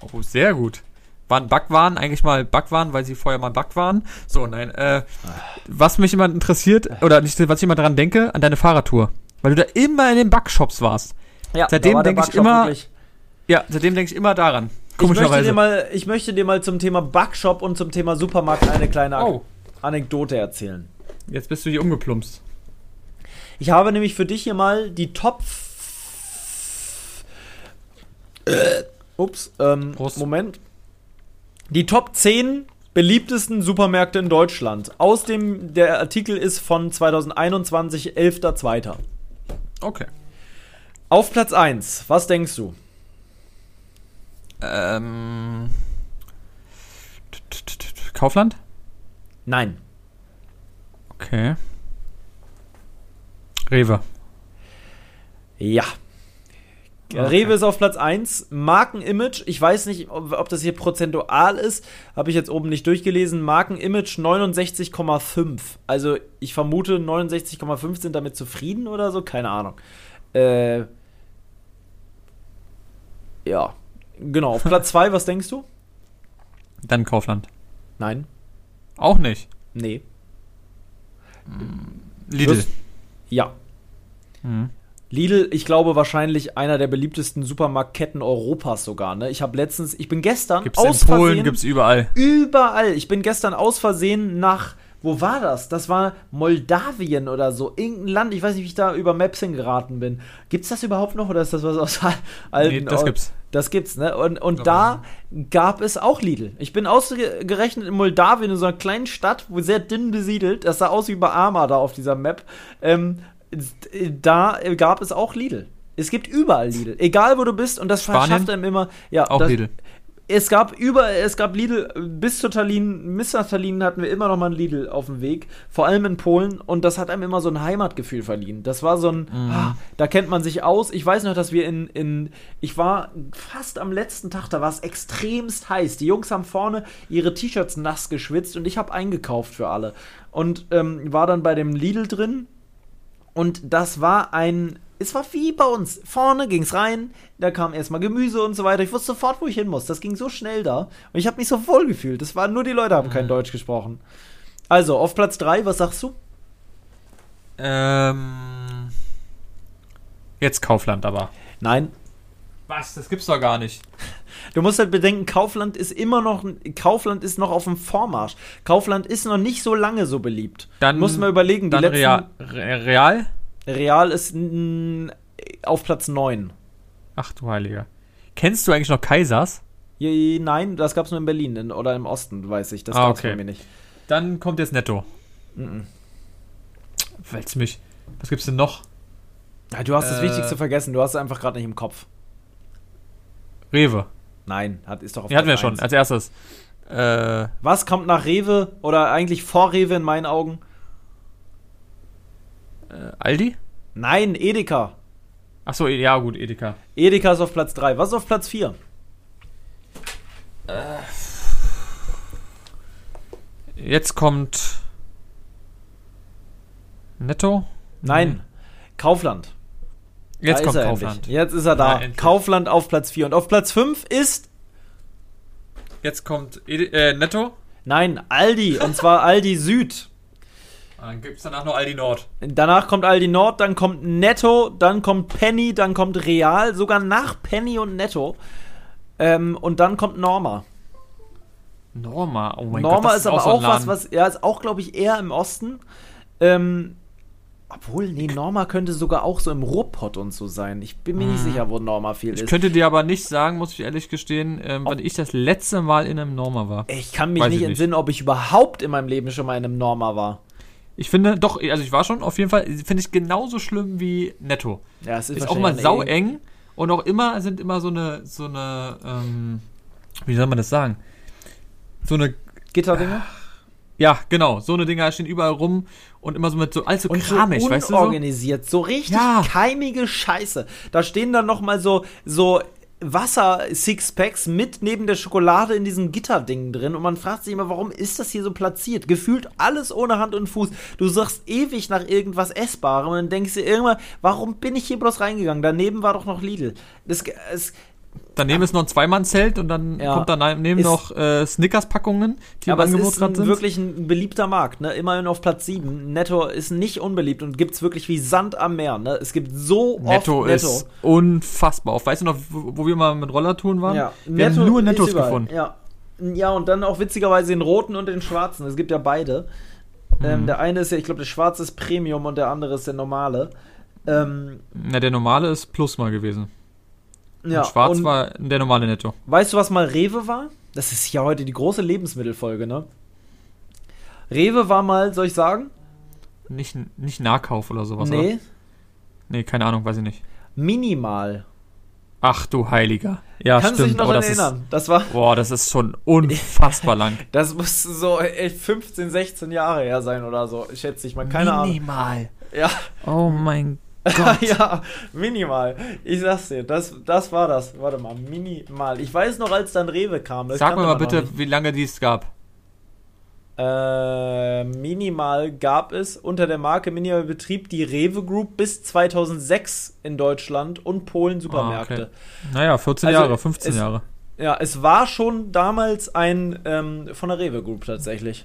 Oh, sehr gut. Waren Backwaren eigentlich mal Backwaren, weil sie vorher mal Back waren? So, nein. Äh, was mich immer interessiert, oder nicht, was ich immer dran denke, an deine Fahrradtour. Weil du da immer in den Backshops warst. Ja, Seitdem da war der denk ich immer- wirklich- Ja, seitdem denke ich immer daran. Ich möchte, dir Komischerweise. mal, ich möchte dir mal zum Thema Backshop und zum Thema Supermarkt eine kleine Oh, Anekdote erzählen. jetzt bist du hier umgeplumpst. Ich habe nämlich für dich hier mal die Top. Äh, ups, ähm, Prost. Moment. Die Top 10 beliebtesten Supermärkte in Deutschland. Aus dem, der Artikel ist von 2021, 11.02. Okay. Auf Platz 1, was denkst du? Ähm. Kaufland? Nein. Okay. Rewe. Ja. Okay. Rewe ist auf Platz 1. Markenimage, ich weiß nicht, ob, ob das hier prozentual ist, habe ich jetzt oben nicht durchgelesen. Markenimage 69,5. Also ich vermute 69,5 sind damit zufrieden oder so, keine Ahnung. Äh, ja, genau. Auf Platz 2, was denkst du? Dann Kaufland. Nein, Auch nicht. nee. Lidl. Was? Ja. Mhm. Lidl, ich glaube wahrscheinlich einer der beliebtesten Supermarktketten Europas sogar. Ne? Ich habe letztens, ich bin gestern Gibt's in aus Polen, Versehen, gibt's überall. Überall. Ich bin gestern aus Versehen nach. Wo war das? Das war Moldawien oder so. Irgendein Land. Ich weiß nicht, wie ich da über Maps hingeraten bin. Gibt's das überhaupt noch oder ist das was aus [laughs] alten Nee, das gibt's. Das gibt's, ne? Und, und da gab es auch Lidl. Ich bin ausgerechnet in Moldawien, in so einer kleinen Stadt, wo sehr dünn besiedelt. Das sah aus wie bei Arma da auf dieser Map. Ähm, da gab es auch Lidl. Es gibt überall Lidl. Egal wo du bist. Und das Spanien? verschafft einem immer. Ja, Auch das, Lidl. es gab über, es gab Lidl, bis zu Tallinn, bis nach Tallinn hatten wir immer noch mal ein Lidl auf dem Weg, vor allem in Polen und das hat einem immer so ein Heimatgefühl verliehen. Das war so ein, ah, da kennt man sich aus. Ich weiß noch, dass wir in, in, ich war fast am letzten Tag, da war es extremst heiß. Die Jungs haben vorne ihre T-Shirts nass geschwitzt und ich habe eingekauft für alle. Und ähm, war dann bei dem Lidl drin und das war ein. Es war wie bei uns. Vorne ging's rein, da kam erstmal Gemüse und so weiter. Ich wusste sofort, wo ich hin muss. Das ging so schnell da. Und ich habe mich so wohl gefühlt. Das waren nur die Leute, haben kein Deutsch gesprochen. Also, auf Platz 3, was sagst du? Ähm. Jetzt Kaufland aber. Nein. Was? Das gibt's doch gar nicht. [laughs] Du musst halt bedenken, Kaufland ist immer noch. Kaufland ist noch auf dem Vormarsch. Kaufland ist noch nicht so lange so beliebt. Dann Muss man überlegen, die Dann letzten. Real. Re- Real? Real ist mm, auf Platz 9. Ach du Heiliger. Kennst du eigentlich noch Kaisers? Je- Nein, das gab's nur in Berlin in, oder im Osten, weiß ich. Das Ah, gab's okay. bei mir nicht. Dann kommt jetzt Netto. Mhm. Wälz mich. Was gibt's denn noch? Ja, du hast das Äh. Wichtigste vergessen. Du hast es einfach gerade nicht im Kopf. Rewe. Nein, hat, ist doch auf Die hatten wir Platz schon eins. als erstes. Äh, Was kommt nach Rewe oder eigentlich vor Rewe in meinen Augen? äh, Aldi? Nein, Edeka. Ach so, ja gut, Edeka. Edeka ist auf Platz 3. Was ist auf Platz 4? Jetzt kommt Netto? Nein, Kaufland. Jetzt kommt ist er Kaufland. endlich. Jetzt ist er da. Ja. Kaufland auf Platz 4. Und auf Platz 5 ist, Jetzt kommt Edi- äh, Netto. nein, Aldi. und zwar Aldi Süd. Dann gibt es danach noch Aldi Nord. Danach kommt Aldi Nord, dann kommt Netto, dann kommt Penny, dann kommt Real, sogar nach Penny und Netto. Ähm, und dann kommt Norma. Norma, oh mein Norma Gott. das ist aber so ein auch was, was, ja, ist auch, glaube ich, eher im Osten. Ähm, obwohl, nee, Norma könnte sogar auch so im Ruhrpott und so sein. Ich bin mir nicht sicher, wo Norma viel Mhm. Ich ist. könnte dir aber nicht sagen, muss ich ehrlich gestehen, ähm, wann ich das letzte Mal in einem Norma war. Ich kann mich Weiß nicht ich nicht. entsinnen, ob ich überhaupt in meinem Leben schon mal in einem Norma war. Ich finde, doch, also ich war schon, auf jeden Fall, finde ich genauso schlimm wie Netto. Ja, es ist, Ist auch mal wahrscheinlich sau eine- eng und auch immer sind immer so eine, so eine, ähm, wie soll man das sagen? So eine, Gitterdinge. Ja, genau, so eine Dinger stehen überall rum und immer so mit so allzu Und kramig, so weißt du? So? unorganisiert, so richtig Ja. keimige Scheiße. Da stehen dann noch mal so so Wasser-Sixpacks mit neben der Schokolade in diesem Gitterding drin und man fragt sich immer, warum ist das hier so platziert? Gefühlt alles ohne Hand und Fuß. Du suchst ewig nach irgendwas Essbarem und dann denkst du irgendwann, warum bin ich hier bloß reingegangen? Daneben war doch noch Lidl. Das, es, Daneben ist noch ein Zweimannzelt und dann Ja. kommt daneben Ist- noch äh, Snickers-Packungen, die aber im es Angebot ist ein, sind. wirklich ein beliebter Markt, ne? Immerhin auf Platz 7. Netto ist nicht unbeliebt und gibt's wirklich wie Sand am Meer, ne? Es gibt so Netto oft ist unfassbar. Auf, weißt du noch, wo, wo wir mal mit Rollertouren waren? Ja, wir haben nur ist Nettos gefunden. Ja. ja, und dann auch witzigerweise den roten und den schwarzen. Es gibt ja beide. Mhm. Ähm, der eine ist ja, ich glaube, der schwarze ist Premium und der andere ist der normale. Ähm, Na, der normale ist Plus mal gewesen. Ja, und schwarz und war der normale Netto. Weißt du, was mal Rewe war? Das ist ja heute die große Lebensmittelfolge, ne? Rewe war mal, soll ich sagen? Nicht, nicht Nahkauf oder sowas, nee, oder? Nee, keine Ahnung, weiß ich nicht. minimal. Ach du Heiliger. Ja, Kannst du stimmt. dich noch daran das erinnern? Das war, Ist, boah, das ist schon unfassbar lang. [laughs] das muss so echt 15, 16 Jahre her sein oder so, schätze ich mal. Keine Ahnung. Minimal. Ja, Oh mein Gott. [laughs] ja, minimal. Ich sag's dir, das, das war das. Warte mal, minimal. Ich weiß noch, als dann Rewe kam. Sag mir mal bitte, wie lange die es gab. Äh, minimal gab es unter der Marke Minimal betrieb die Rewe Group bis 2006 in Deutschland und Polen Supermärkte. Naja, 14 Also, Jahre, 15 es- Jahre. Ja, es war schon damals ein ähm, von der Rewe Group tatsächlich.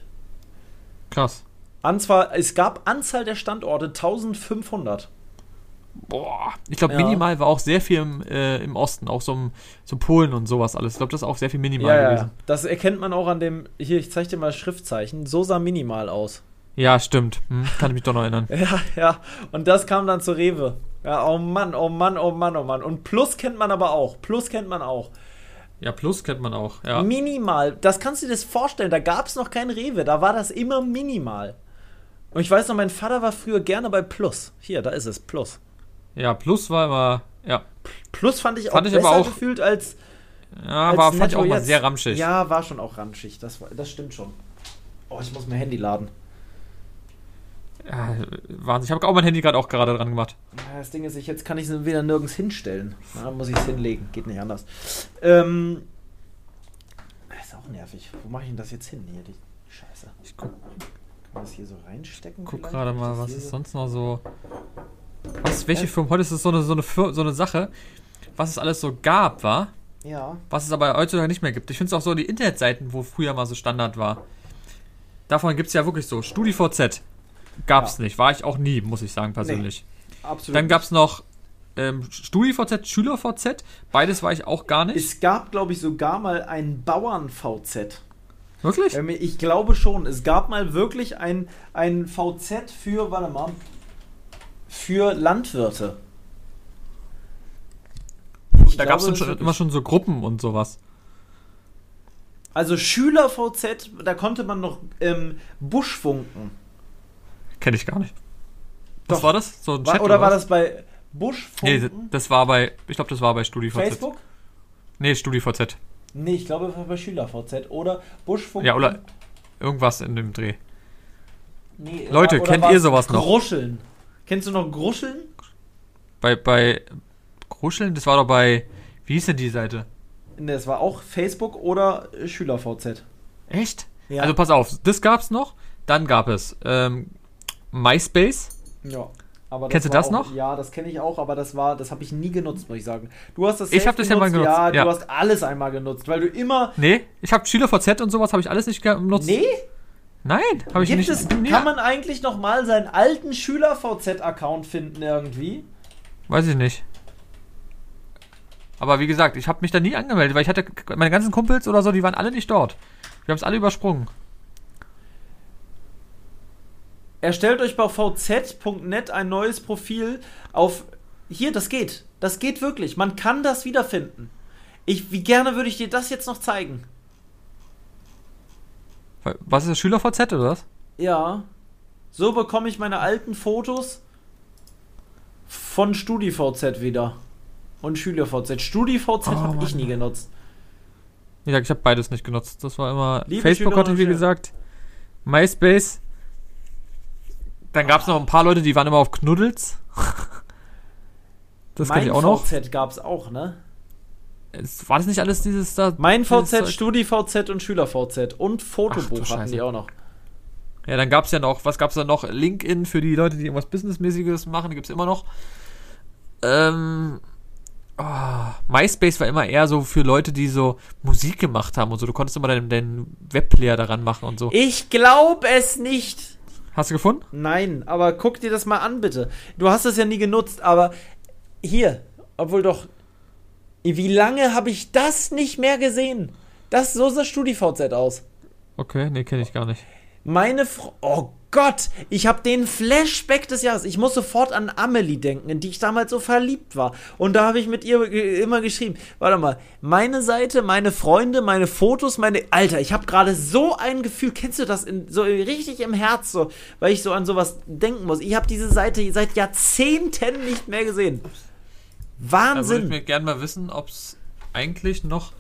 Krass. Anzahl, es gab Anzahl der Standorte 1500. Boah. Ich glaube, Ja. minimal war auch sehr viel im, äh, im Osten, auch so, im, so Polen und sowas alles. Ich glaube, das ist auch sehr viel minimal Ja, ja, gewesen. das erkennt man auch an dem, hier, ich zeig dir mal das Schriftzeichen, so sah minimal aus. Ja, stimmt. Hm, kann ich mich doch noch erinnern. [laughs] Ja, ja, und das kam dann zu Rewe. Ja, oh Mann, oh Mann, oh Mann, oh Mann. Und Plus kennt man aber auch, Plus kennt man auch. Ja, Plus kennt man auch. Ja. Minimal, das kannst du dir das vorstellen, da gab es noch kein Rewe, da war das immer minimal. Und ich weiß noch, mein Vater war früher gerne bei Plus. Hier, da ist es, Plus. Ja, Plus war immer. Ja, Plus fand ich auch Fand ich besser aber auch- gefühlt als, ja als war, fand ich auch mal jetzt. sehr ramschig. Ja, war schon auch ramschig, das, war, das stimmt schon. Oh, ich muss mein Handy laden. Ja, Wahnsinn. Ich habe auch mein Handy gerade auch gerade dran gemacht. Ja, Das Ding ist, ich, jetzt kann ich es wieder nirgends hinstellen. Dann muss ich es hinlegen. Geht nicht anders. Ähm, ist auch nervig. Wo mache ich denn das jetzt hin? Hier, die Scheiße. Ich guck, Kann man das hier so reinstecken? guck gerade mal, was ist so- sonst noch so. Was, welche Äh? Firmen? Heute ist es so eine, so, eine, so eine Sache, was es alles so gab, war. Ja. Was es aber heutzutage nicht mehr gibt. Ich finde es auch so die Internetseiten, wo früher mal so Standard war. Davon gibt es ja wirklich so. StudiVZ gab's Ja. nicht. War ich auch nie, muss ich sagen, persönlich. Absolut. Dann gab es noch ähm, StudiVZ, SchülerVZ. Beides war ich auch gar nicht. es gab, glaube ich, sogar mal ein Bauern-VZ. Wirklich? Ähm, Ich glaube schon. Es gab mal wirklich ein, ein VZ für, warte mal, für Landwirte. Ich da gab es schon, immer schon so Gruppen und sowas. Also Schüler-VZ, da konnte man noch ähm, Buschfunken. Kenne ich gar nicht. Was Doch. war das? So ein War, Chat oder war das bei Nee, Buschfunken? das war bei, ich glaube, das war bei StudiVZ. Facebook? Nee, StudiVZ. Nee, ich glaube, das war bei Schüler-VZ. Oder Buschfunken. Ja, oder irgendwas in dem Dreh. Nee, Leute, oder kennt ihr sowas noch? Gruscheln. Kennst du noch Gruscheln? Bei, bei Kruscheln, das war doch bei, wie hieß denn die Seite? Nee, das war auch Facebook oder äh, Schüler-VZ. Echt? Ja. Also pass auf, das gab's noch. Dann gab es ähm, MySpace. Ja. Aber Kennst du das auch, noch? Ja, das kenne ich auch, aber das war, das habe ich nie genutzt, muss ich sagen. Du hast das Ich safe hab das ja mal genutzt, Ja, ja. du hast alles einmal genutzt, weil du immer. Nee, ich habe SchülerVZ und sowas habe ich alles nicht genutzt. Nee, Nein, habe ich gibt nicht. es, kann man eigentlich noch mal seinen alten Schüler-VZ-Account finden irgendwie? Weiß ich nicht. Aber wie gesagt, ich habe mich da nie angemeldet, weil ich hatte meine ganzen Kumpels oder so, die waren alle nicht dort. Wir haben es alle übersprungen. Erstellt euch bei vz.net ein neues Profil auf. Hier, das geht. Das geht wirklich. Man kann das wiederfinden. Ich, wie gerne würde ich dir das jetzt noch zeigen? Was ist das SchülerVZ oder was? Ja. So bekomme ich meine alten Fotos von StudiVZ wieder. Und SchülerVZ. StudiVZ Oh, habe ich nie genutzt. Gesagt, ich habe beides nicht genutzt. Das war immer Liebe Facebook hatte ich, wie gesagt. MySpace. Dann gab es noch ein paar Leute, die waren immer auf Knuddels. [laughs] Das mein ich auch noch. VZ gab es auch, ne? War das nicht alles dieses da? Mein VZ? StudiVZ und SchülerVZ. Und Ach Fotobuch du hatten die auch noch. Ja, dann gab es ja noch, was gab es da noch? LinkedIn für die Leute, die irgendwas Businessmäßiges machen, gibt es immer noch. Ähm, ah, MySpace war immer eher so für Leute, die so Musik gemacht haben und so. Du konntest immer deinen, deinen Webplayer daran machen und so. Ich glaube es nicht. Hast du gefunden? Nein, aber guck dir das mal an, bitte. Du hast es ja nie genutzt, aber hier, obwohl doch. Wie lange habe ich das nicht mehr gesehen? Das, so sah StudiVZ aus. Okay, nee, kenne ich gar nicht. Meine Frau. Oh Gott, ich habe den Flashback des Jahres. Ich muss sofort an Amelie denken, in die ich damals so verliebt war. Und da habe ich mit ihr immer geschrieben. Warte mal, meine Seite, meine Freunde, meine Fotos, meine. Alter, ich habe gerade so ein Gefühl. Kennst du das in, so richtig im Herz, so, weil ich so an sowas denken muss. Ich habe diese Seite seit Jahrzehnten nicht mehr gesehen. Da würde ich Wahnsinn. mir gerne mal wissen, ob es eigentlich noch.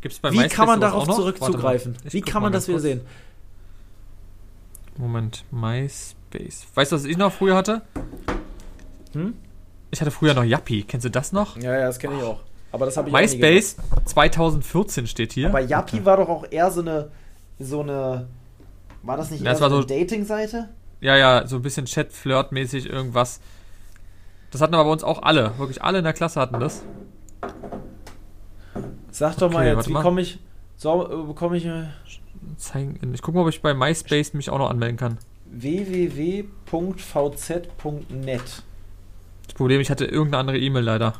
Gibt es bei Wie MySpace kann man darauf zurückzugreifen? Wie kann man das wieder sehen? Moment, MySpace. Weißt du, was ich noch früher hatte? Hm? Ich hatte früher noch Yappi. Kennst du das noch? Ja, ja, das kenne ich auch. Aber das habe ich. MySpace 2014 steht hier. Aber Yappi war doch auch eher so eine, so eine, war das nicht Ja, eher so eine so- Dating-Seite? Ja, ja, so ein bisschen Chat-Flirt-mäßig irgendwas. Das hatten aber bei uns auch alle. Wirklich alle in der Klasse hatten das. Sag doch mal Okay, jetzt, warte wie mal. komme ich, so, äh, bekomme ich äh, Zeigen. Ich gucke mal, ob ich bei MySpace mich auch noch anmelden kann. www.vz.net. Das Problem, ich hatte irgendeine andere E-Mail leider.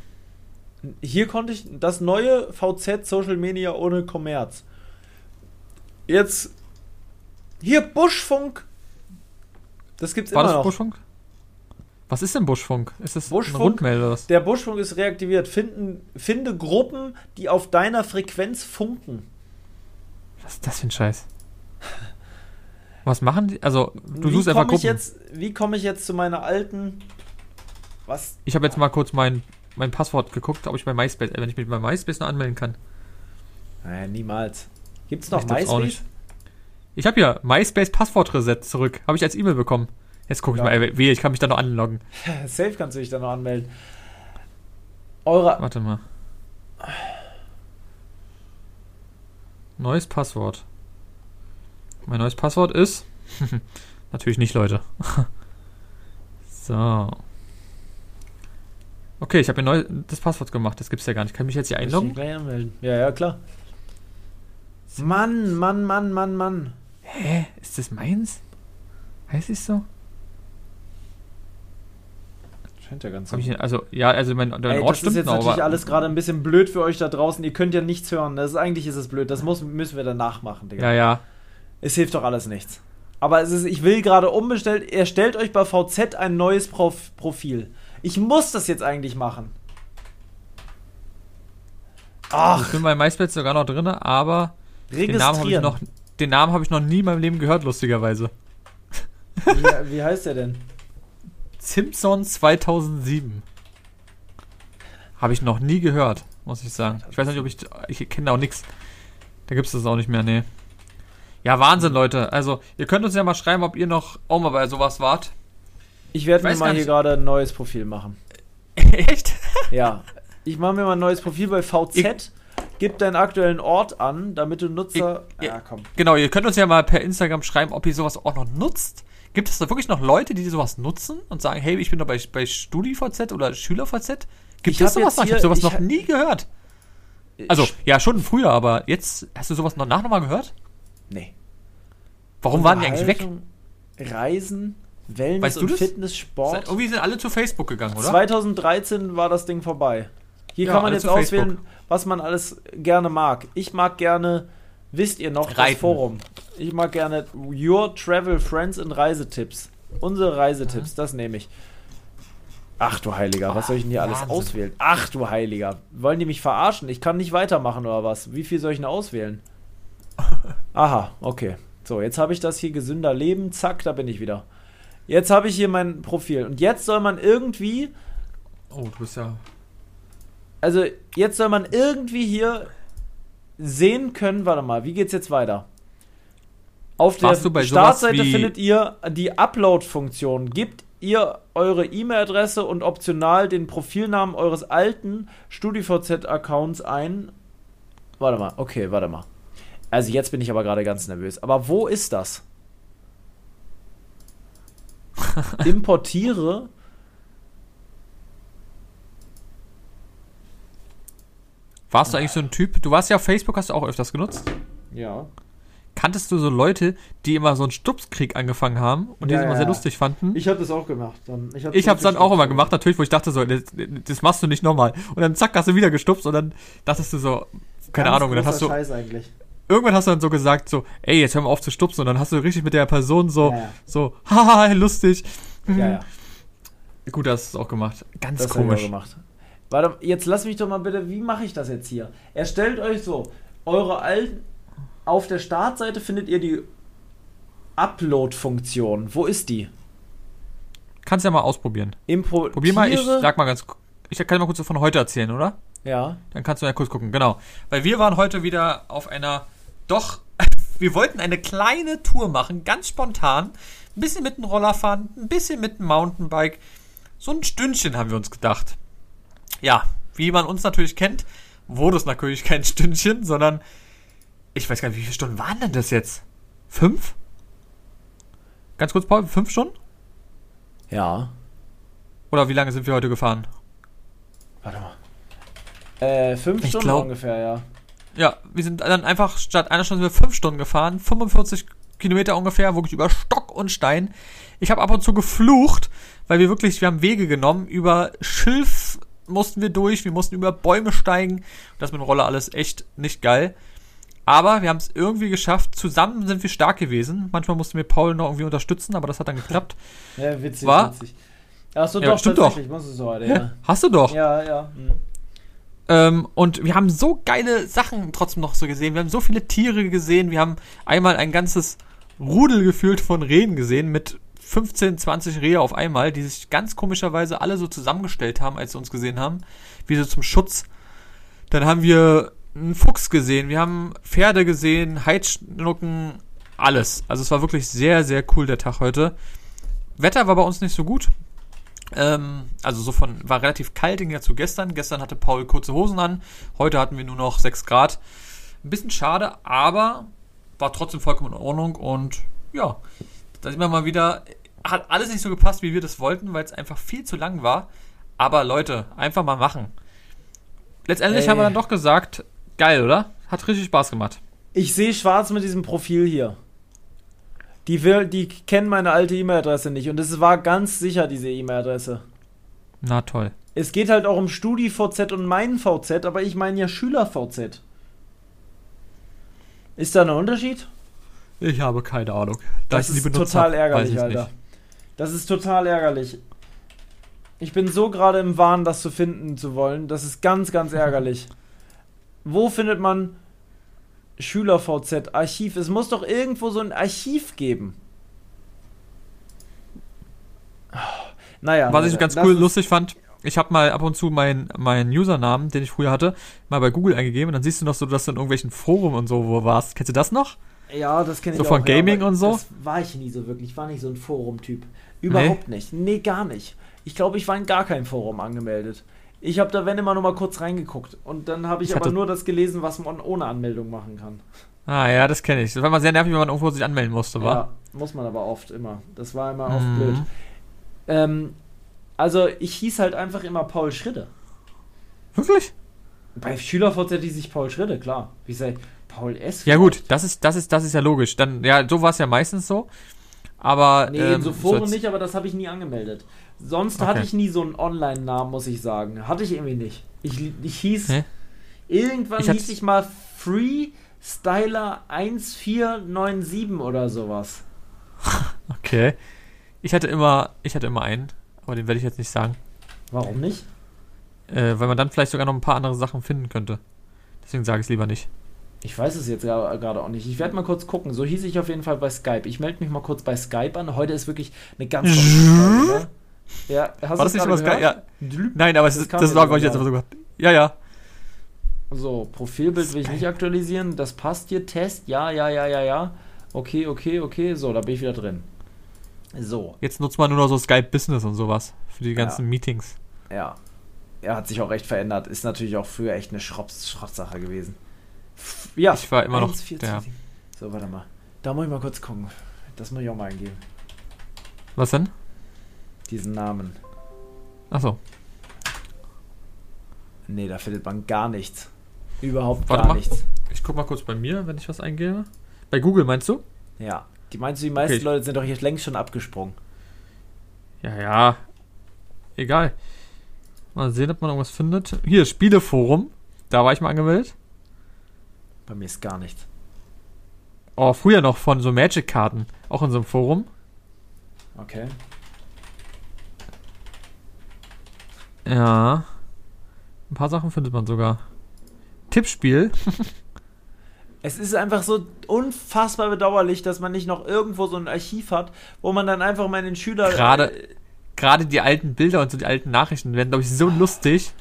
Hier konnte ich das neue VZ Social Media ohne Kommerz. Jetzt, hier Buschfunk. Das gibt's War immer das noch. Buschfunk? Was ist denn Buschfunk? Ist das Buschfunk? eine Rundmail oder was? Der Buschfunk ist reaktiviert. Finden, finde Gruppen, die auf deiner Frequenz funken. Was ist das für ein Scheiß? Was machen die? Also, du wie suchst einfach komme ich Gruppen. jetzt, wie komme ich jetzt zu meiner alten was Ich habe jetzt mal kurz mein, mein Passwort geguckt, ob ich bei MySpace, äh, wenn ich mich bei MySpace noch anmelden kann. Naja, niemals. Gibt's noch Ich MySpace? Ich habe hier MySpace Passwort Reset zurück. Habe ich als E-Mail bekommen. Jetzt gucke ich Ja. mal, wehe, ich kann mich da noch anloggen. [laughs] Safe kannst du dich da noch anmelden. Eure. Warte mal. Neues Passwort. Mein neues Passwort ist. [laughs] Natürlich nicht, Leute. [laughs] so. Okay, ich habe mir neu das Passwort gemacht. Das gibt's ja gar nicht. Kann ich mich jetzt hier Muss ich einloggen? gleich anmelden. Ja, ja, klar. Mann, Mann, Mann, Mann, Mann. Hä? Ist das meins? Heißt es so? Scheint ja ganz Hab ich, also, ja, also mein, mein Ey, Ort das ist stimmt jetzt noch, natürlich alles gerade ein bisschen blöd für euch da draußen. Ihr könnt ja nichts hören. Das ist, eigentlich ist es blöd. Das muss, müssen wir danach machen, Digga. ja, ja. Es hilft doch alles nichts. Aber es ist, ich will gerade umbestellt. Erstellt euch bei VZ ein neues Prof Profil. Ich muss das jetzt eigentlich machen. Ich Ach, bin bei MySpace sogar noch drin, aber den Namen habe ich noch, den Namen habe ich noch nie in meinem Leben gehört, lustigerweise. wie, wie heißt der denn? Simpsons 2007. Habe ich noch nie gehört, muss ich sagen. Ich weiß nicht, ob ich. Ich kenne da auch nichts. Da gibt es das auch nicht mehr, nee. Ja, Wahnsinn, Leute. Also, ihr könnt uns ja mal schreiben, ob ihr noch auch mal bei sowas wart. Ich werde Ich mir mal hier gerade ein neues Profil machen. [laughs] Echt? Ja. Ich mache mir mal ein neues Profil bei VZ. Gib deinen aktuellen Ort an, damit du Nutzer. Ich- ja, komm. Genau, ihr könnt uns ja mal per Instagram schreiben, ob ihr sowas auch noch nutzt. Gibt es da wirklich noch Leute, die sowas nutzen und sagen, hey, ich bin doch bei, bei StudiVZ oder SchülerVZ? Gibt es sowas noch? Ich habe sowas ich noch nie gehört. Also, ja, schon früher, aber jetzt hast du sowas noch nach nochmal gehört? Nee. Warum waren die eigentlich weg? Reisen, Wellness Weißt du und das? Fitness, Sport. Irgendwie sind alle zu Facebook gegangen, oder? 2013 war das Ding vorbei. Hier Ja, kann man jetzt auswählen, Facebook. was man alles gerne mag. Ich mag gerne, wisst ihr noch, das Reiten. Forum. Ich mag gerne Your Travel Friends and Reisetipps. Unsere Reisetipps, das nehme ich. Ach du Heiliger, was soll ich denn hier alles Wahnsinn. auswählen? Ach du Heiliger, wollen die mich verarschen? Ich kann nicht weitermachen oder was? Wie viel soll ich denn auswählen? [laughs] Aha, okay. So, jetzt habe ich das hier gesünder Leben. Zack, da bin ich wieder. Jetzt habe ich hier mein Profil. Und jetzt soll man irgendwie Oh, du bist ja. also jetzt soll man irgendwie hier sehen können, warte mal, wie geht's jetzt weiter? Auf der Warst sowas Startseite findet ihr die Upload-Funktion. Gebt ihr eure E-Mail-Adresse und optional den Profilnamen eures alten StudiVZ-Accounts ein. Warte mal, okay, warte mal. Also jetzt bin ich aber gerade ganz nervös. Aber wo ist das? [laughs] Importiere Warst du eigentlich so ein Typ? Du warst ja auf Facebook, hast du auch öfters genutzt. Ja. Kanntest du so Leute, die immer so einen Stupskrieg angefangen haben und die Ja, es immer sehr lustig fanden? Ich habe das auch gemacht. Dann. Ich habe hab's dann auch immer gemacht, natürlich, wo ich dachte so, das, das machst du nicht nochmal. Und dann zack, hast du wieder gestupst und dann dachtest du so, keine Ahnung, und dann hast du, Scheiß eigentlich. irgendwann hast du dann so gesagt so, ey, jetzt hör mal auf zu stupsen und dann hast du richtig mit der Person so, Ja, ja. so, [laughs] haha, lustig. Mhm. Ja, ja. Gut, hast du es auch gemacht. Ganz Das komisch. gemacht. Warte, jetzt lass mich doch mal bitte, wie mache ich das jetzt hier? Erstellt euch so, eure alten, auf der Startseite findet ihr die Upload-Funktion. Wo ist die? Kannst ja mal ausprobieren. Impro Probier mal, ich sag mal ganz, ich kann mal kurz von heute erzählen, oder? Ja. Dann kannst du ja kurz gucken, genau. Weil wir waren heute wieder auf einer, doch, [laughs] wir wollten eine kleine Tour machen, ganz spontan. Ein bisschen mit dem Roller fahren, ein bisschen mit dem Mountainbike. So ein Stündchen haben wir uns gedacht. Ja, wie man uns natürlich kennt, wurde es natürlich kein Stündchen, sondern ich weiß gar nicht, wie viele Stunden waren denn das jetzt? Fünf? Ganz kurz, Paul, fünf Stunden? Ja. Oder wie lange sind wir heute gefahren? Warte mal. Äh, fünf Ich Stunden glaub- ungefähr, ja. Ja, wir sind dann einfach statt einer Stunde sind wir fünf Stunden gefahren, 45 Kilometer ungefähr, wirklich über Stock und Stein. Ich habe ab und zu geflucht, weil wir wirklich, wir haben Wege genommen, über Schilf mussten wir durch, wir mussten über Bäume steigen. Das mit dem Roller alles echt nicht geil. Aber wir haben es irgendwie geschafft. Zusammen sind wir stark gewesen. Manchmal mussten wir Paul noch irgendwie unterstützen, aber das hat dann geklappt. Ja, witzig, War- witzig. Achso, Ja, doch, stimmt es so heute, ja. Hast du doch. Ja, ja. hm. Ähm, und wir haben so geile Sachen trotzdem noch so gesehen. Wir haben so viele Tiere gesehen. Wir haben einmal ein ganzes Rudel gefühlt von Rehen gesehen mit 15, 20 Rehe auf einmal, die sich ganz komischerweise alle so zusammengestellt haben, als sie uns gesehen haben, wie so zum Schutz. Dann haben wir einen Fuchs gesehen, wir haben Pferde gesehen, Heidschnucken, alles. Also es war wirklich sehr, sehr cool der Tag heute. Wetter war bei uns nicht so gut. Ähm, also so von, war relativ kalt im Gegensatz zu gestern. Gestern hatte Paul kurze Hosen an. Heute hatten wir nur noch 6 Grad. Ein bisschen schade, aber war trotzdem vollkommen in Ordnung. Und ja, da sieht man mal wieder, hat alles nicht so gepasst, wie wir das wollten, weil es einfach viel zu lang war. Aber Leute, einfach mal machen. Letztendlich Ey. haben wir dann doch gesagt, geil, oder? Hat richtig Spaß gemacht. Ich sehe schwarz mit diesem Profil hier. Die, will, die kennen meine alte E-Mail-Adresse nicht und es war ganz sicher diese E-Mail-Adresse. Na toll. Es geht halt auch um StudiVZ und mein VZ, aber ich meine ja SchülerVZ. Ist da ein Unterschied? Ich habe keine Ahnung. Da Das ist total hab, ärgerlich, Alter. nicht. Das ist total ärgerlich. Ich bin so gerade im Wahn, das zu finden zu wollen. Das ist ganz, ganz ärgerlich. [laughs] Wo findet man SchülerVZ Archiv? Es muss doch irgendwo so ein Archiv geben. Naja. Was ich ganz cool lustig fand, ich habe mal ab und zu meinen meinen Usernamen, den ich früher hatte, mal bei Google eingegeben und dann siehst du noch so, dass du in irgendwelchen Foren und so wo warst. Kennst du das noch? Ja, das kenne ich So auch. von ja, Gaming aber und so? Das war ich nie so wirklich. Ich war nicht so ein Forum-Typ. Überhaupt nicht. Nee, gar nicht. Ich glaube, ich war in gar keinem Forum angemeldet. Ich habe da, wenn immer, nur mal kurz reingeguckt. Und dann habe ich, Ich aber nur das gelesen, was man ohne Anmeldung machen kann. Ah ja, das kenne ich. Das war immer sehr nervig, wenn man irgendwo sich anmelden musste, war. Ja, muss man aber oft immer. Das war immer oft Mhm. blöd. Ähm, also ich hieß halt einfach immer Paul Schritte. Wirklich? Bei SchülerVZ hieß ich Paul Schritte, klar. Wie sei Paul S. Ja gut, das ist, das ist, das ist ja logisch. Dann, ja, so war es ja meistens so. Aber Nee, ähm, in so Foren nicht, aber das habe ich nie angemeldet. Sonst Okay. hatte ich nie so einen Online-Namen, muss ich sagen. Hatte ich irgendwie nicht. Ich, ich hieß. Hä? Irgendwann Ich hieß ich mal Freestyler 1497 oder sowas. [laughs] Okay. Ich hatte immer, ich hatte immer einen, aber den werde ich jetzt nicht sagen. Warum nicht? Äh, weil man dann vielleicht sogar noch ein paar andere Sachen finden könnte. Deswegen sage ich es lieber nicht. Ich weiß es jetzt gerade auch nicht. Ich werde mal kurz gucken. So hieß ich auf jeden Fall bei Skype. Ich melde mich mal kurz bei Skype an. Heute ist wirklich eine ganz Folge, ne? Ja, hast War du das nicht gehört? Ja. Nein, aber Das ist, das war, glaube ich, jetzt einfach so. Ja, ja. So, Profilbild will ich nicht aktualisieren. Das passt hier. Test. Ja, ja, ja, ja, ja. Okay, okay, okay. So, da bin ich wieder drin. So, Jetzt nutzt man nur noch so Skype Business und sowas für die ganzen Meetings. ja. Er hat sich auch recht verändert. Ist natürlich auch früher echt eine Schrotz Schrottsache gewesen. Ja, Ich war immer noch 1, 4, der- 2, 7. So, warte mal. Da muss ich mal kurz gucken. Das muss ich auch mal eingeben. Was denn? Diesen Namen. Achso. Nee, da findet man gar nichts. Überhaupt Warte gar mal. nichts. Ich guck mal kurz bei mir, wenn ich was eingebe. Bei Google meinst du? Ja. Die meinst du, die meisten Okay. Leute sind doch hier längst schon abgesprungen. Ja, ja. Egal. Mal sehen, ob man irgendwas findet. Hier, Spieleforum. Da war ich mal angemeldet. Bei mir ist gar nichts. Oh, früher noch von so Magic-Karten. Auch in so einem Forum. Okay. Ja. Ein paar Sachen findet man sogar. Tippspiel. [laughs] Es ist einfach so unfassbar bedauerlich, dass man nicht noch irgendwo so ein Archiv hat, wo man dann einfach mal den Schüler. Gerade, Äh, gerade die alten Bilder und so die alten Nachrichten werden, glaube ich, so lustig.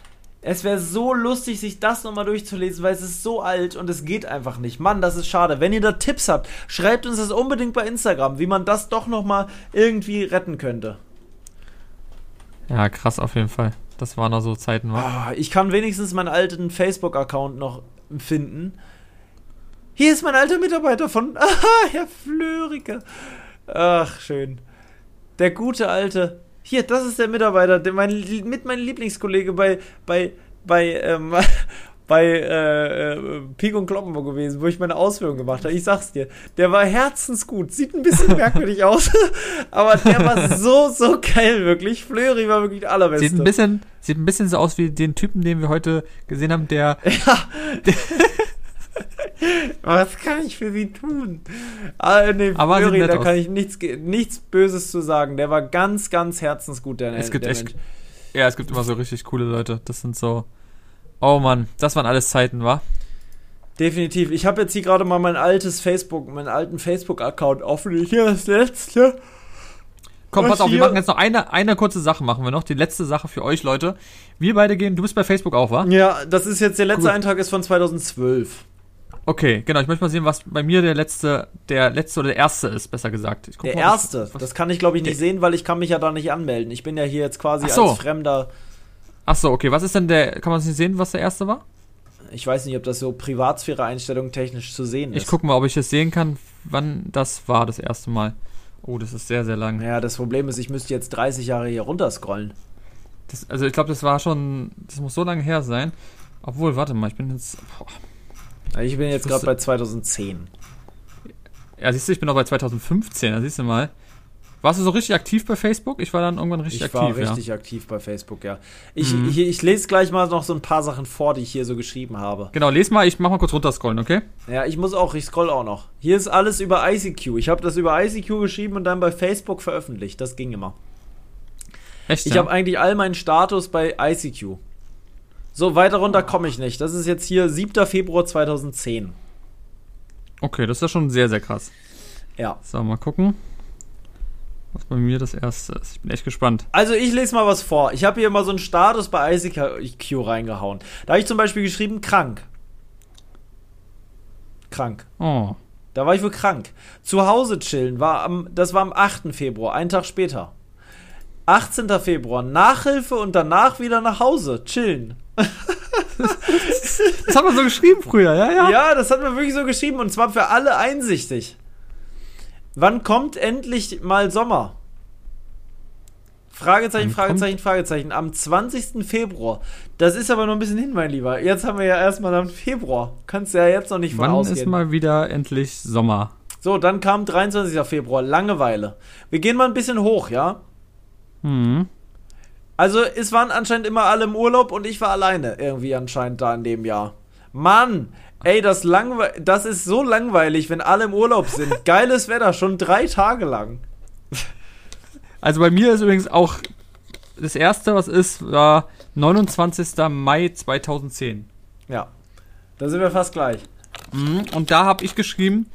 Es wäre so lustig, sich das nochmal durchzulesen, weil es ist so alt und es geht einfach nicht. Mann, das ist schade. Wenn ihr da Tipps habt, schreibt uns das unbedingt bei Instagram, wie man das doch nochmal irgendwie retten könnte. Ja, krass auf jeden Fall. Das waren noch so Zeiten? Ah, ich kann wenigstens meinen alten Facebook-Account noch finden. Hier ist mein alter Mitarbeiter von. [laughs] Aha, Herr Flörike. Ach, schön. Der gute alte. Hier, das ist der Mitarbeiter, der mein, mit meinem Lieblingskollege bei, bei, bei, ähm, [laughs] bei äh, äh, Pik und Kloppenburg gewesen, wo ich meine Ausführung gemacht habe. Ich sag's dir, der war herzensgut. Sieht ein bisschen [laughs] merkwürdig aus, [laughs] aber der war so, so geil, wirklich. Flöri war wirklich der allerbeste. Sieht ein, bisschen, sieht ein bisschen so aus wie den Typen, den wir heute gesehen haben, der. Was kann ich für sie tun? Ah, nee, Aber nett da aus. kann ich nichts, nichts Böses zu sagen. Der war ganz, ganz herzensgut, der, Es gibt der echt. Mensch. Ja, es gibt immer so richtig coole Leute. Das sind so. Oh Mann, das waren alles Zeiten, wa? Definitiv. Ich habe jetzt hier gerade mal mein altes Facebook, meinen alten Facebook-Account offen. Hier das letzte. Komm, pass auf, wir machen jetzt noch eine, eine kurze Sache, machen wir noch. Die letzte Sache für euch, Leute. Wir beide gehen, du bist bei Facebook auch, wa? Ja, das ist jetzt der letzte Gut. Eintrag ist von 2012. Okay, genau. Ich möchte mal sehen, was bei mir der letzte, der letzte oder der erste ist, besser gesagt. Der mal, was- erste. Was, Das kann ich glaube ich nicht sehen, weil ich kann mich ja da nicht anmelden. Ich bin ja hier jetzt quasi so. als Fremder. ach so, okay. Was ist denn der, kann man es nicht sehen, was der erste war? Ich weiß nicht, ob das so Privatsphäre-Einstellungen technisch zu sehen ist. Ich gucke mal, ob ich es sehen kann, wann das war, das erste Mal. Oh, das ist sehr, sehr lang. Ja, das Problem ist, ich müsste jetzt 30 Jahre hier runterscrollen. Das, also ich glaube, das war schon, das muss so lange her sein. Obwohl, warte mal, ich bin jetzt, boah. Ich bin jetzt gerade bei 2010. ja, siehst du, ich bin auch bei 2015, da siehst du mal. Warst du so richtig aktiv bei Facebook? Ich war dann irgendwann richtig ich aktiv, war richtig aktiv bei Facebook, ja. Ich, Mhm. hier, ich lese gleich mal noch so ein paar Sachen vor, die ich hier so geschrieben habe. ja. Genau, les mal, ich mach mal kurz runterscrollen, okay? Ja, ich muss auch, ich scroll auch noch. Hier ist alles über ICQ. Ich habe das über ICQ geschrieben und dann bei Facebook veröffentlicht. Das ging immer. Echt, Ich ja? habe eigentlich all meinen Status bei ICQ. So, weiter runter komme ich nicht. Das ist jetzt hier 7. Februar 2010. Okay, das ist ja schon sehr, sehr krass. Ja. So, mal gucken, was bei mir das erste ist. Ich bin echt gespannt. Also ich lese mal was vor. Ich habe hier mal so einen Status bei ICQ reingehauen. Da habe ich zum Beispiel geschrieben, krank. Krank. Oh, Da war ich wohl krank. Zu Hause chillen war am, das war am 8. Februar, einen Tag später. 18. Februar, Nachhilfe und danach wieder nach Hause, chillen. [laughs] Das hat man so geschrieben früher, ja, ja. Ja, das hat man wirklich so geschrieben und zwar für alle einsichtig. Wann kommt endlich mal Sommer? Fragezeichen, Wann Fragezeichen, Fragezeichen. Am 20. Februar. Das ist aber noch ein bisschen hin, mein Lieber. Jetzt haben wir ja erstmal dann Februar. Kannst ja jetzt noch nicht von Wann ausgehen. ist mal wieder endlich Sommer? so, dann kam 23. Februar. Langeweile. Wir gehen mal ein bisschen hoch, ja? Hm. Also, es waren anscheinend immer alle im Urlaub und ich war alleine irgendwie anscheinend da in dem Jahr. Mann, ey, das, langwe das ist so langweilig, wenn alle im Urlaub sind. [laughs] Geiles Wetter, schon drei Tage lang. Also bei mir ist übrigens auch das erste, was ist, war 29. Mai 2010. Ja, da sind wir fast gleich. Mhm. Und da habe ich geschrieben,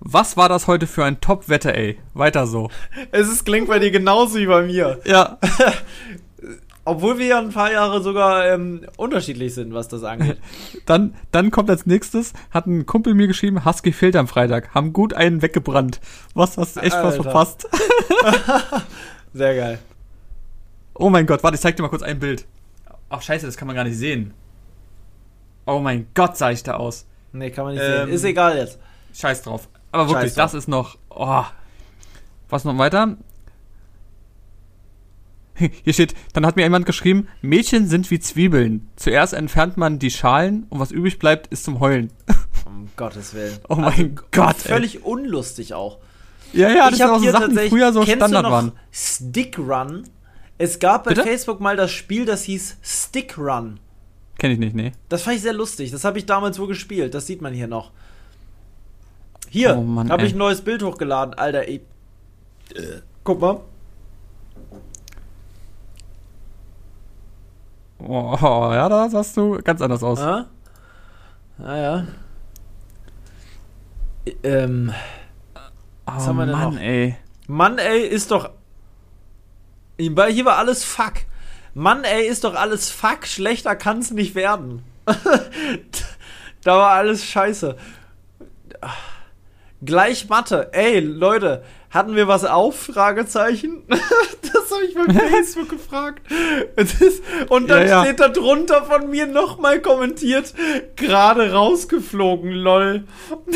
was war das heute für ein Top-Wetter, ey? Weiter so. Es ist, klingt bei dir genauso wie bei mir. Ja. [laughs] Obwohl wir ja ein paar Jahre sogar ähm, unterschiedlich sind, was das angeht. [laughs] Dann, dann kommt als nächstes, hat ein Kumpel mir geschrieben, Husky fehlt am Freitag, haben gut einen weggebrannt. Was, hast du echt was Alter. verpasst? [laughs] Sehr geil. Oh mein Gott, warte, ich zeig dir mal kurz ein Bild. Ach scheiße, das kann man gar nicht sehen. Oh mein Gott, sah ich da aus. Nee, kann man nicht Ähm, sehen. Ist egal jetzt. Scheiß drauf. Aber wirklich, Scheiß drauf. das ist noch. Oh. Was noch weiter? Hier steht, dann hat mir jemand geschrieben, Mädchen sind wie Zwiebeln. Zuerst entfernt man die Schalen und was übrig bleibt, ist zum Heulen. Um Gottes Willen. [laughs] Oh mein Gott, ey. Völlig unlustig auch. Ja, ja, das sind auch so Sachen, die früher so Standard waren. Stick Run. Es gab bei Bitte? Facebook mal das Spiel, das hieß Stick Run. Kenn ich nicht, nee. Das fand ich sehr lustig. Das habe ich damals wohl gespielt. Das sieht man hier noch. Hier Oh habe ich ein neues Bild hochgeladen. Alter, ey. Äh, Guck mal. Oh, ja, da sahst du ganz anders aus. Ah? Naja. Ähm, oh haben wir denn Mann, noch? ey. Mann, ey, ist doch. Hier war alles Fuck. Mann, ey, ist doch alles Fuck. Schlechter kann's nicht werden. [laughs] da war alles scheiße. Gleich Mathe. Ey, Leute, hatten wir was auf? Fragezeichen. [laughs] das habe ich bei [laughs] Facebook gefragt. Und dann Ja, ja. steht da drunter von mir nochmal kommentiert, gerade rausgeflogen, lol. [laughs]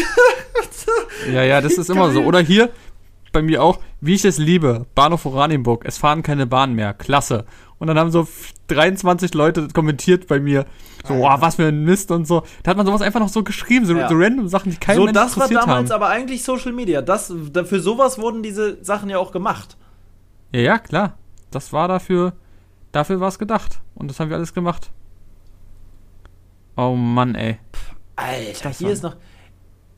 Ja, ja, das ist immer so. Oder hier, bei mir auch, wie ich es liebe, Bahnhof Oranienburg, es fahren keine Bahnen mehr, klasse. Und dann haben so f- 23 Leute kommentiert bei mir, so, oh, was für ein Mist und so. Da hat man sowas einfach noch so geschrieben, so, Ja. so random Sachen, die kein so, Mensch das war interessiert damals haben. aber eigentlich Social Media. Das, da- für sowas wurden diese Sachen ja auch gemacht. Ja, ja, klar. Das war dafür, dafür war es gedacht. Und das haben wir alles gemacht. Oh Mann, ey. Alter, Das hier war- ist noch.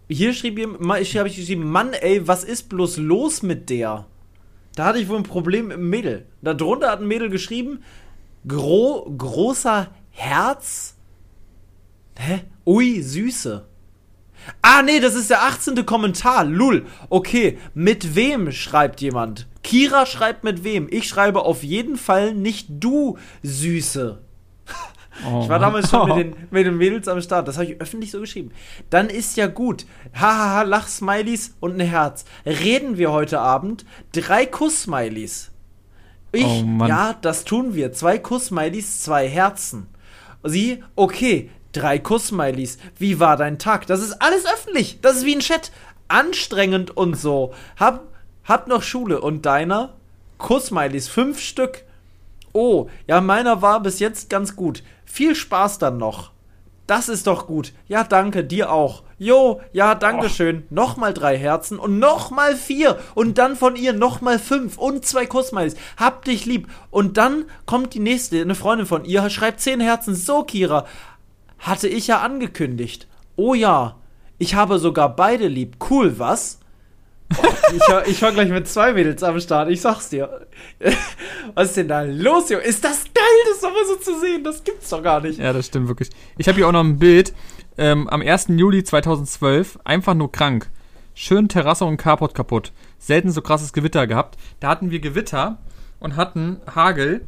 Hier schrieb jemand, ich habe ich geschrieben, Mann, ey, was ist bloß los mit der? Da hatte ich wohl ein Problem im Mädel. Darunter hat ein Mädel geschrieben, gro großer Herz. Hä? Ui, Süße. Ah, nee, das ist der 18. Kommentar. Lul. Okay, mit wem schreibt jemand? Kira schreibt mit wem? Ich schreibe auf jeden Fall nicht du, Süße. Oh, Ich war Mann. damals schon mit den, [laughs] mit den Mädels am Start. Das habe ich öffentlich so geschrieben. Dann ist ja gut. Hahaha, Lach-Smileys und ein Herz. Reden wir heute Abend? Drei Kuss-Smileys. Ich, Oh ja, das tun wir. Zwei Kuss-Smileys, zwei Herzen. Sie, okay, drei Kuss-Smileys. Wie war dein Tag? Das ist alles öffentlich. Das ist wie ein Chat. Anstrengend und so. Hab, hab noch Schule. Und deiner? Kuss-Smileys, fünf Stück. Oh, ja, meiner war bis jetzt ganz gut. Viel Spaß dann noch. Das ist doch gut. Ja, danke, dir auch. Jo, ja, danke schön. Nochmal drei Herzen und nochmal vier. Und dann von ihr nochmal fünf und zwei Kussmailis. Hab dich lieb. Und dann kommt die nächste, eine Freundin von ihr, schreibt zehn Herzen. So, Kira. Hatte ich ja angekündigt. Oh ja. Ich habe sogar beide lieb. Cool, was? Ich, war, ich war gleich mit zwei Mädels am Start, ich sag's dir. Was ist denn da los, Junge? Ist das geil, das doch mal so zu sehen? Das gibt's doch gar nicht. Ja, das stimmt wirklich. Ich habe hier auch noch ein Bild. Ähm, am 1. Juli 2012, einfach nur krank. Schön Terrasse und Carport kaputt. Selten so krasses Gewitter gehabt. Da hatten wir Gewitter und hatten Hagel.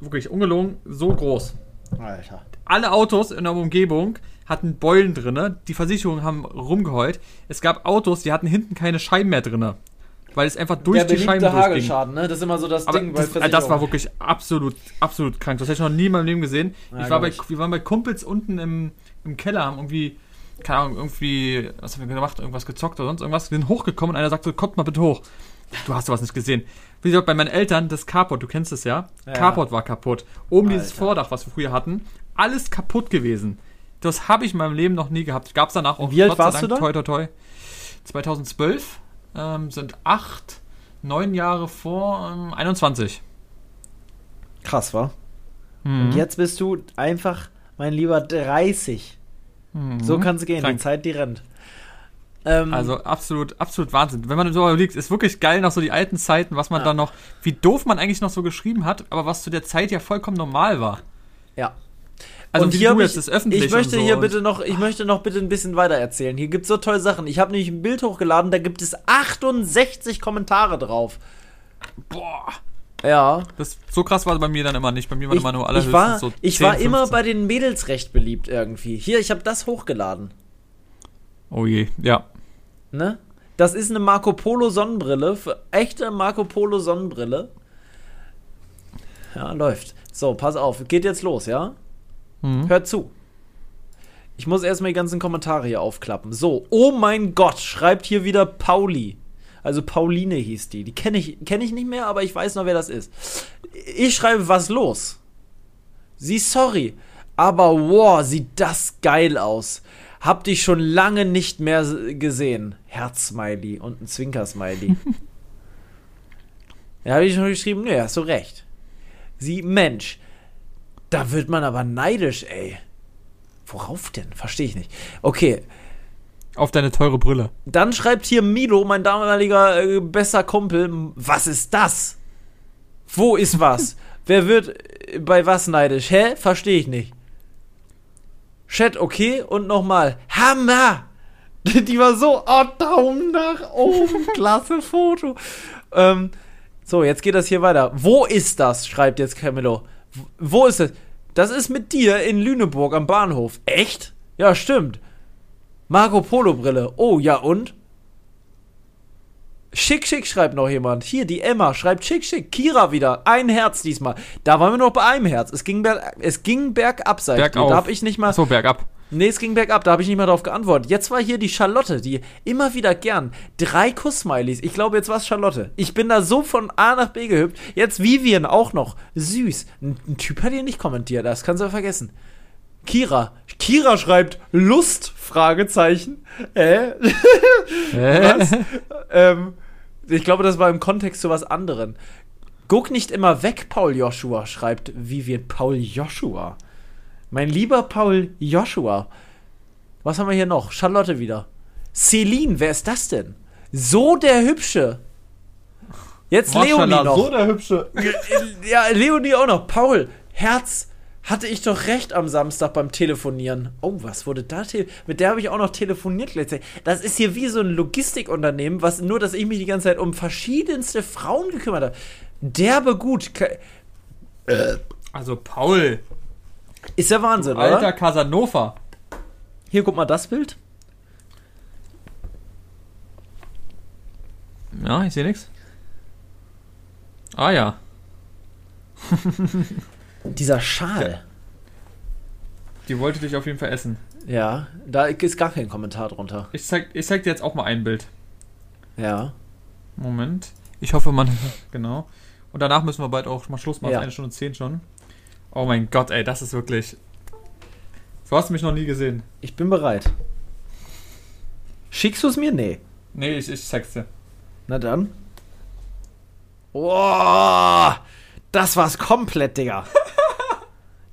Wirklich ungelogen, so groß. Alter. Alle Autos in der Umgebung hatten Beulen drinne. Die Versicherungen haben rumgeheult. Es gab Autos, die hatten hinten keine Scheiben mehr drinne. weil es einfach durch Der die Scheiben durchging. Hagelschaden, ne? Das ist immer so das Aber Ding bei das, äh, das war Versicherungen. wirklich absolut, absolut krank. Das hätte ich noch nie in meinem Leben gesehen. Ja, ich war bei, ich. wir waren bei Kumpels unten im, im Keller, haben irgendwie, keine Ahnung, irgendwie, was haben wir gemacht, irgendwas gezockt oder sonst irgendwas. Wir sind hochgekommen und einer sagte, kommt mal bitte hoch. Du hast sowas nicht gesehen. Wie gesagt, bei meinen Eltern, das Carport, du kennst es ja. Ja. Carport war kaputt. Oben dieses Alter. Vordach, was wir früher hatten, alles kaputt gewesen. Das habe ich in meinem Leben noch nie gehabt. Gab es danach auch Wie alt warst du Dank, da? Toi, toi, toi. 2012 ähm, sind acht, neun Jahre vor ähm, 21. Krass, war. Mhm. Und jetzt bist du einfach, mein Lieber, 30. So kann es gehen, Mhm. Krank. die Zeit, die rennt. Ähm, Also absolut, absolut Wahnsinn. Wenn man so überlegt, ist wirklich geil noch so die alten Zeiten, was man Ja. da noch, wie doof man eigentlich noch so geschrieben hat, aber was zu der Zeit ja vollkommen normal war. ja. Also und hier du jetzt ich, das öffentlich ich möchte so hier bitte noch, ich möchte noch bitte ein bisschen weiter erzählen. Hier gibt es so tolle Sachen. Ich habe nämlich ein Bild hochgeladen, da gibt es 68 Kommentare drauf. Boah. Ja. Das, so krass war bei mir dann immer nicht. Bei mir waren Ich, immer nur alle ich war, so ich 10, war immer 15. bei den Mädels recht beliebt irgendwie. Hier, ich habe das hochgeladen. Oh je, ja. Ne? Das ist eine Marco Polo Sonnenbrille, echte Marco Polo Sonnenbrille. Ja, läuft. So, pass auf, geht jetzt los, ja? Mhm. Hört zu. Ich muss erstmal die ganzen Kommentare hier aufklappen. So, oh mein Gott, schreibt hier wieder Pauli. Also Pauline hieß die. Die kenne ich, kenn ich nicht mehr, aber ich weiß noch, wer das ist. Ich schreibe, was los? Sie, sorry, aber wow, sieht das geil aus. Hab dich schon lange nicht mehr gesehen. Herz-Smiley und ein Zwinker-Smiley. [laughs] ja, habe ich schon geschrieben, nee, hast du recht. Sie, Mensch, da wird man aber neidisch, ey. Worauf denn? Verstehe ich nicht. Okay, Auf deine teure Brille. dann schreibt hier Milo, mein damaliger äh, bester Kumpel, was ist das? Wo ist was? [laughs] Wer wird äh, bei was neidisch? Hä? Verstehe ich nicht. Chat, okay? Und nochmal. Hammer! [laughs] Die war so, oh, Daumen nach oben, [laughs] klasse Foto. Ähm, so, jetzt geht das hier weiter. Wo ist das? schreibt jetzt Camillo. Wo ist es? Das ist mit dir in Lüneburg am Bahnhof. Echt? Ja, stimmt. Marco Polo Brille. Oh, ja und? Schick, schick, schreibt noch jemand. Hier, die Emma schreibt schick, schick. Kira wieder. Ein Herz diesmal. Da waren wir noch bei einem Herz. Es ging, ber es ging bergab, dir. Bergauf. Da hab ich nicht mal. So, bergab. Nee, es ging bergab, da habe ich nicht mal drauf geantwortet. Jetzt war hier die Charlotte, die immer wieder gern. Drei Kuss-Smileys. Ich glaube, jetzt war es Charlotte. Ich bin da so von A nach B gehüpft. Jetzt Vivian auch noch. Süß. Ein, ein Typ hat hier nicht kommentiert, das kannst du vergessen. Kira. Kira schreibt Lust? Fragezeichen. [laughs] Äh? Was? ähm, ich glaube, das war im Kontext zu was anderem. Guck nicht immer weg, Paul Joshua, schreibt Vivian. Paul Joshua. Mein lieber Paul Joshua. Was haben wir hier noch? Charlotte wieder. Celine, wer ist das denn? So der Hübsche. Jetzt Leonie Maschallah, noch. So der Hübsche. ja, Leonie auch noch. Paul, Herz, hatte ich doch recht am Samstag beim Telefonieren. Oh, was wurde da? Mit der habe ich auch noch telefoniert letztlich. Das ist hier wie so ein Logistikunternehmen, was nur, dass ich mich die ganze Zeit um verschiedenste Frauen gekümmert habe. Derbe gut. Ke- Also, Paul. Ist ja Wahnsinn, Alter oder? Casanova. Hier, guck mal das Bild. Ja, ich sehe nichts. Ah ja. [laughs] Dieser Schal. Die wollte dich auf jeden Fall essen. Ja, da ist gar kein Kommentar drunter. Ich zeig, ich zeig dir jetzt auch mal ein Bild. Ja. Moment. Ich hoffe, man. [laughs] Genau. Und danach müssen wir bald auch mal Schluss machen. Ja. Eine Stunde zehn schon. Oh mein Gott, ey, das ist wirklich. So hast du mich noch nie gesehen. Ich bin bereit. Schickst du es mir? Nee. Nee, ich, ich zeig's dir. Na dann. Oh, das war's komplett, Digga. [laughs]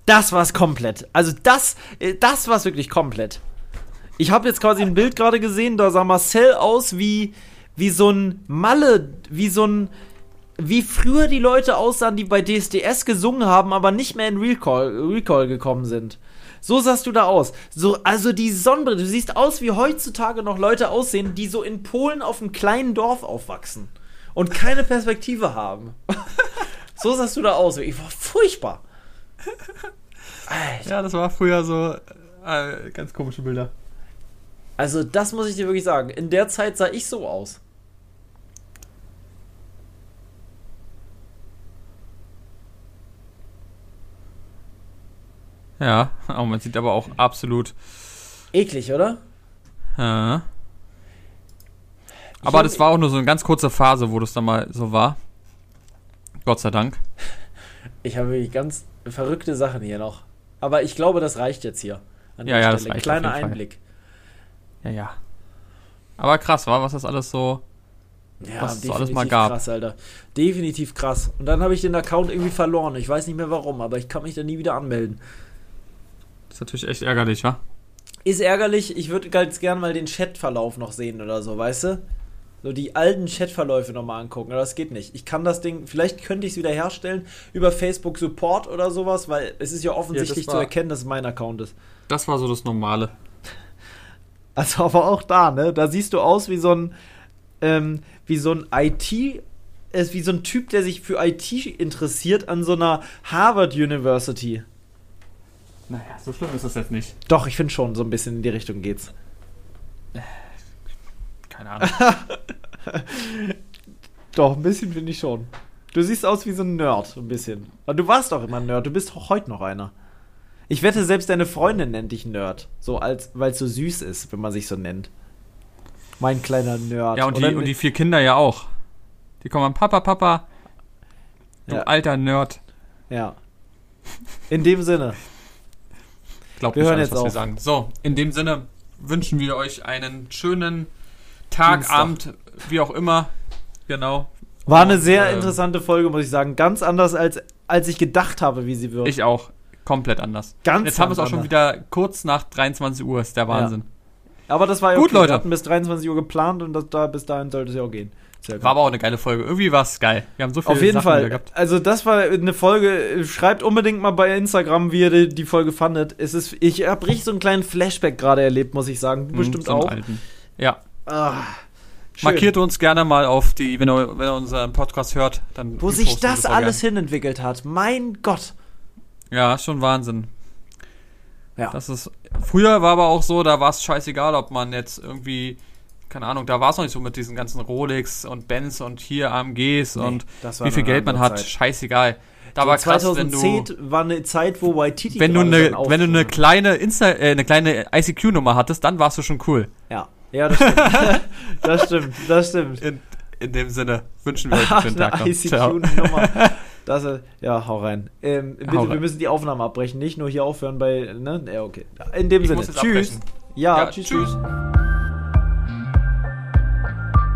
Das war's komplett. Also das, äh, das war's wirklich komplett. Ich habe jetzt quasi ein Bild gerade gesehen, da sah Marcel aus wie, wie so ein Malle, wie so ein, wie früher die Leute aussahen, die bei DSDS gesungen haben, aber nicht mehr in Recall, Recall gekommen sind. So sahst du da aus. So, also die Sonnenbrille, du siehst aus, wie heutzutage noch Leute aussehen, die so in Polen auf einem kleinen Dorf aufwachsen und keine Perspektive haben. [laughs] so sahst du da aus. Ich war furchtbar. Alter. Ja, das war früher so. Äh, ganz komische Bilder. Also, das muss ich dir wirklich sagen. In der Zeit sah ich so aus. Ja, [laughs] aber man sieht aber auch absolut. Eklig, oder? Äh. Aber das war auch nur so eine ganz kurze Phase, wo das dann mal so war. Gott sei Dank. Ich habe wirklich ganz verrückte Sachen hier noch. Aber ich glaube, das reicht jetzt hier. An Ja, ja, das Stelle. reicht Kleiner jeden Fall. Einblick. Ja, ja. Aber krass, war, was das alles so. Ja, Was so definitiv alles mal gab. krass, Alter. Definitiv krass. Und dann habe ich den Account irgendwie verloren. Ich weiß nicht mehr warum, aber ich kann mich da nie wieder anmelden. Ist natürlich echt ärgerlich, wa? Ist ärgerlich, ich würde ganz gern mal den Chatverlauf noch sehen oder so, weißt du? So die alten Chatverläufe nochmal angucken, aber das geht nicht. Ich kann das Ding, vielleicht könnte ich es wieder herstellen über Facebook Support oder sowas, weil es ist ja offensichtlich war- zu erkennen, dass es mein Account ist. Das war so das Normale. [laughs] Also aber auch da, ne? Da siehst du aus wie so ein, ähm, wie so ein IT, äh, wie so ein Typ, der sich für IT interessiert an so einer Harvard University. Naja, so schlimm ist das jetzt nicht. Doch, ich finde schon, so ein bisschen in die Richtung geht's. Keine Ahnung. [laughs] Doch, ein bisschen finde ich schon. Du siehst aus wie so ein Nerd, ein bisschen. Aber du warst doch immer ein Nerd, du bist auch heute noch einer. Ich wette, selbst deine Freundin nennt dich Nerd. So als, weil es so süß ist, wenn man sich so nennt. Mein kleiner Nerd. ja, und die, Oder- und die vier Kinder ja auch. Die kommen an, Papa, Papa, du Ja. alter Nerd. Ja. In dem Sinne. Glaubt Wir nicht hören alles, jetzt was wir auf. sagen. So, in dem Sinne wünschen wir euch einen schönen Tag, Dienstag. Abend, wie auch immer. Genau. War eine sehr ähm, interessante Folge, muss ich sagen. Ganz anders, als, als ich gedacht habe, wie sie wird. Ich auch. Komplett anders. Ganz Jetzt haben wir es auch schon wieder kurz nach 23 Uhr. Ist der Wahnsinn. Aber das war ja Gut, okay. Leute. Wir hatten bis 23 Uhr geplant und das, da, bis dahin sollte es ja auch gehen. War aber auch eine geile Folge. Irgendwie war es geil. Wir haben so viele Auf jeden Sachen Fall. gehabt. Also das war eine Folge. Schreibt unbedingt mal bei Instagram, wie ihr die, Folge fandet. Es ist, ich habe richtig so einen kleinen Flashback gerade erlebt, muss ich sagen. Du Mhm, bestimmt so auch. Alten. Ja. Ah. Markiert uns gerne mal auf die, wenn ihr, wenn ihr unseren Podcast hört, dann. Wo sich das alles gern. hin entwickelt hat. Mein Gott. Ja, ist schon Wahnsinn. Ja. Das ist. Früher war aber auch so, da war es scheißegal, ob man jetzt irgendwie. Keine Ahnung, da war es noch nicht so mit diesen ganzen Rolex und Benz und hier AMGs und das war wie viel Geld man hat. Zeit. Scheißegal. Da So war krass, wenn 2010 du. war eine Zeit, wo Waititi Wenn du eine, wenn du eine kleine Insta, äh, eine kleine ICQ-Nummer hattest, dann warst du schon cool. Ja, ja, das stimmt. [laughs] das stimmt, das stimmt. In, in dem Sinne wünschen wir euch einen schönen [laughs] Tag eine noch. Ciao. ICQ-Nummer. [laughs] Das, ist- ja, hau rein. Ähm, bitte, Hau wir rein. müssen die Aufnahme abbrechen, nicht nur hier aufhören bei, ne? Ja, okay. In dem Ich Sinne, tschüss. Ja, Ja, tschüss, tschüss. tschüss.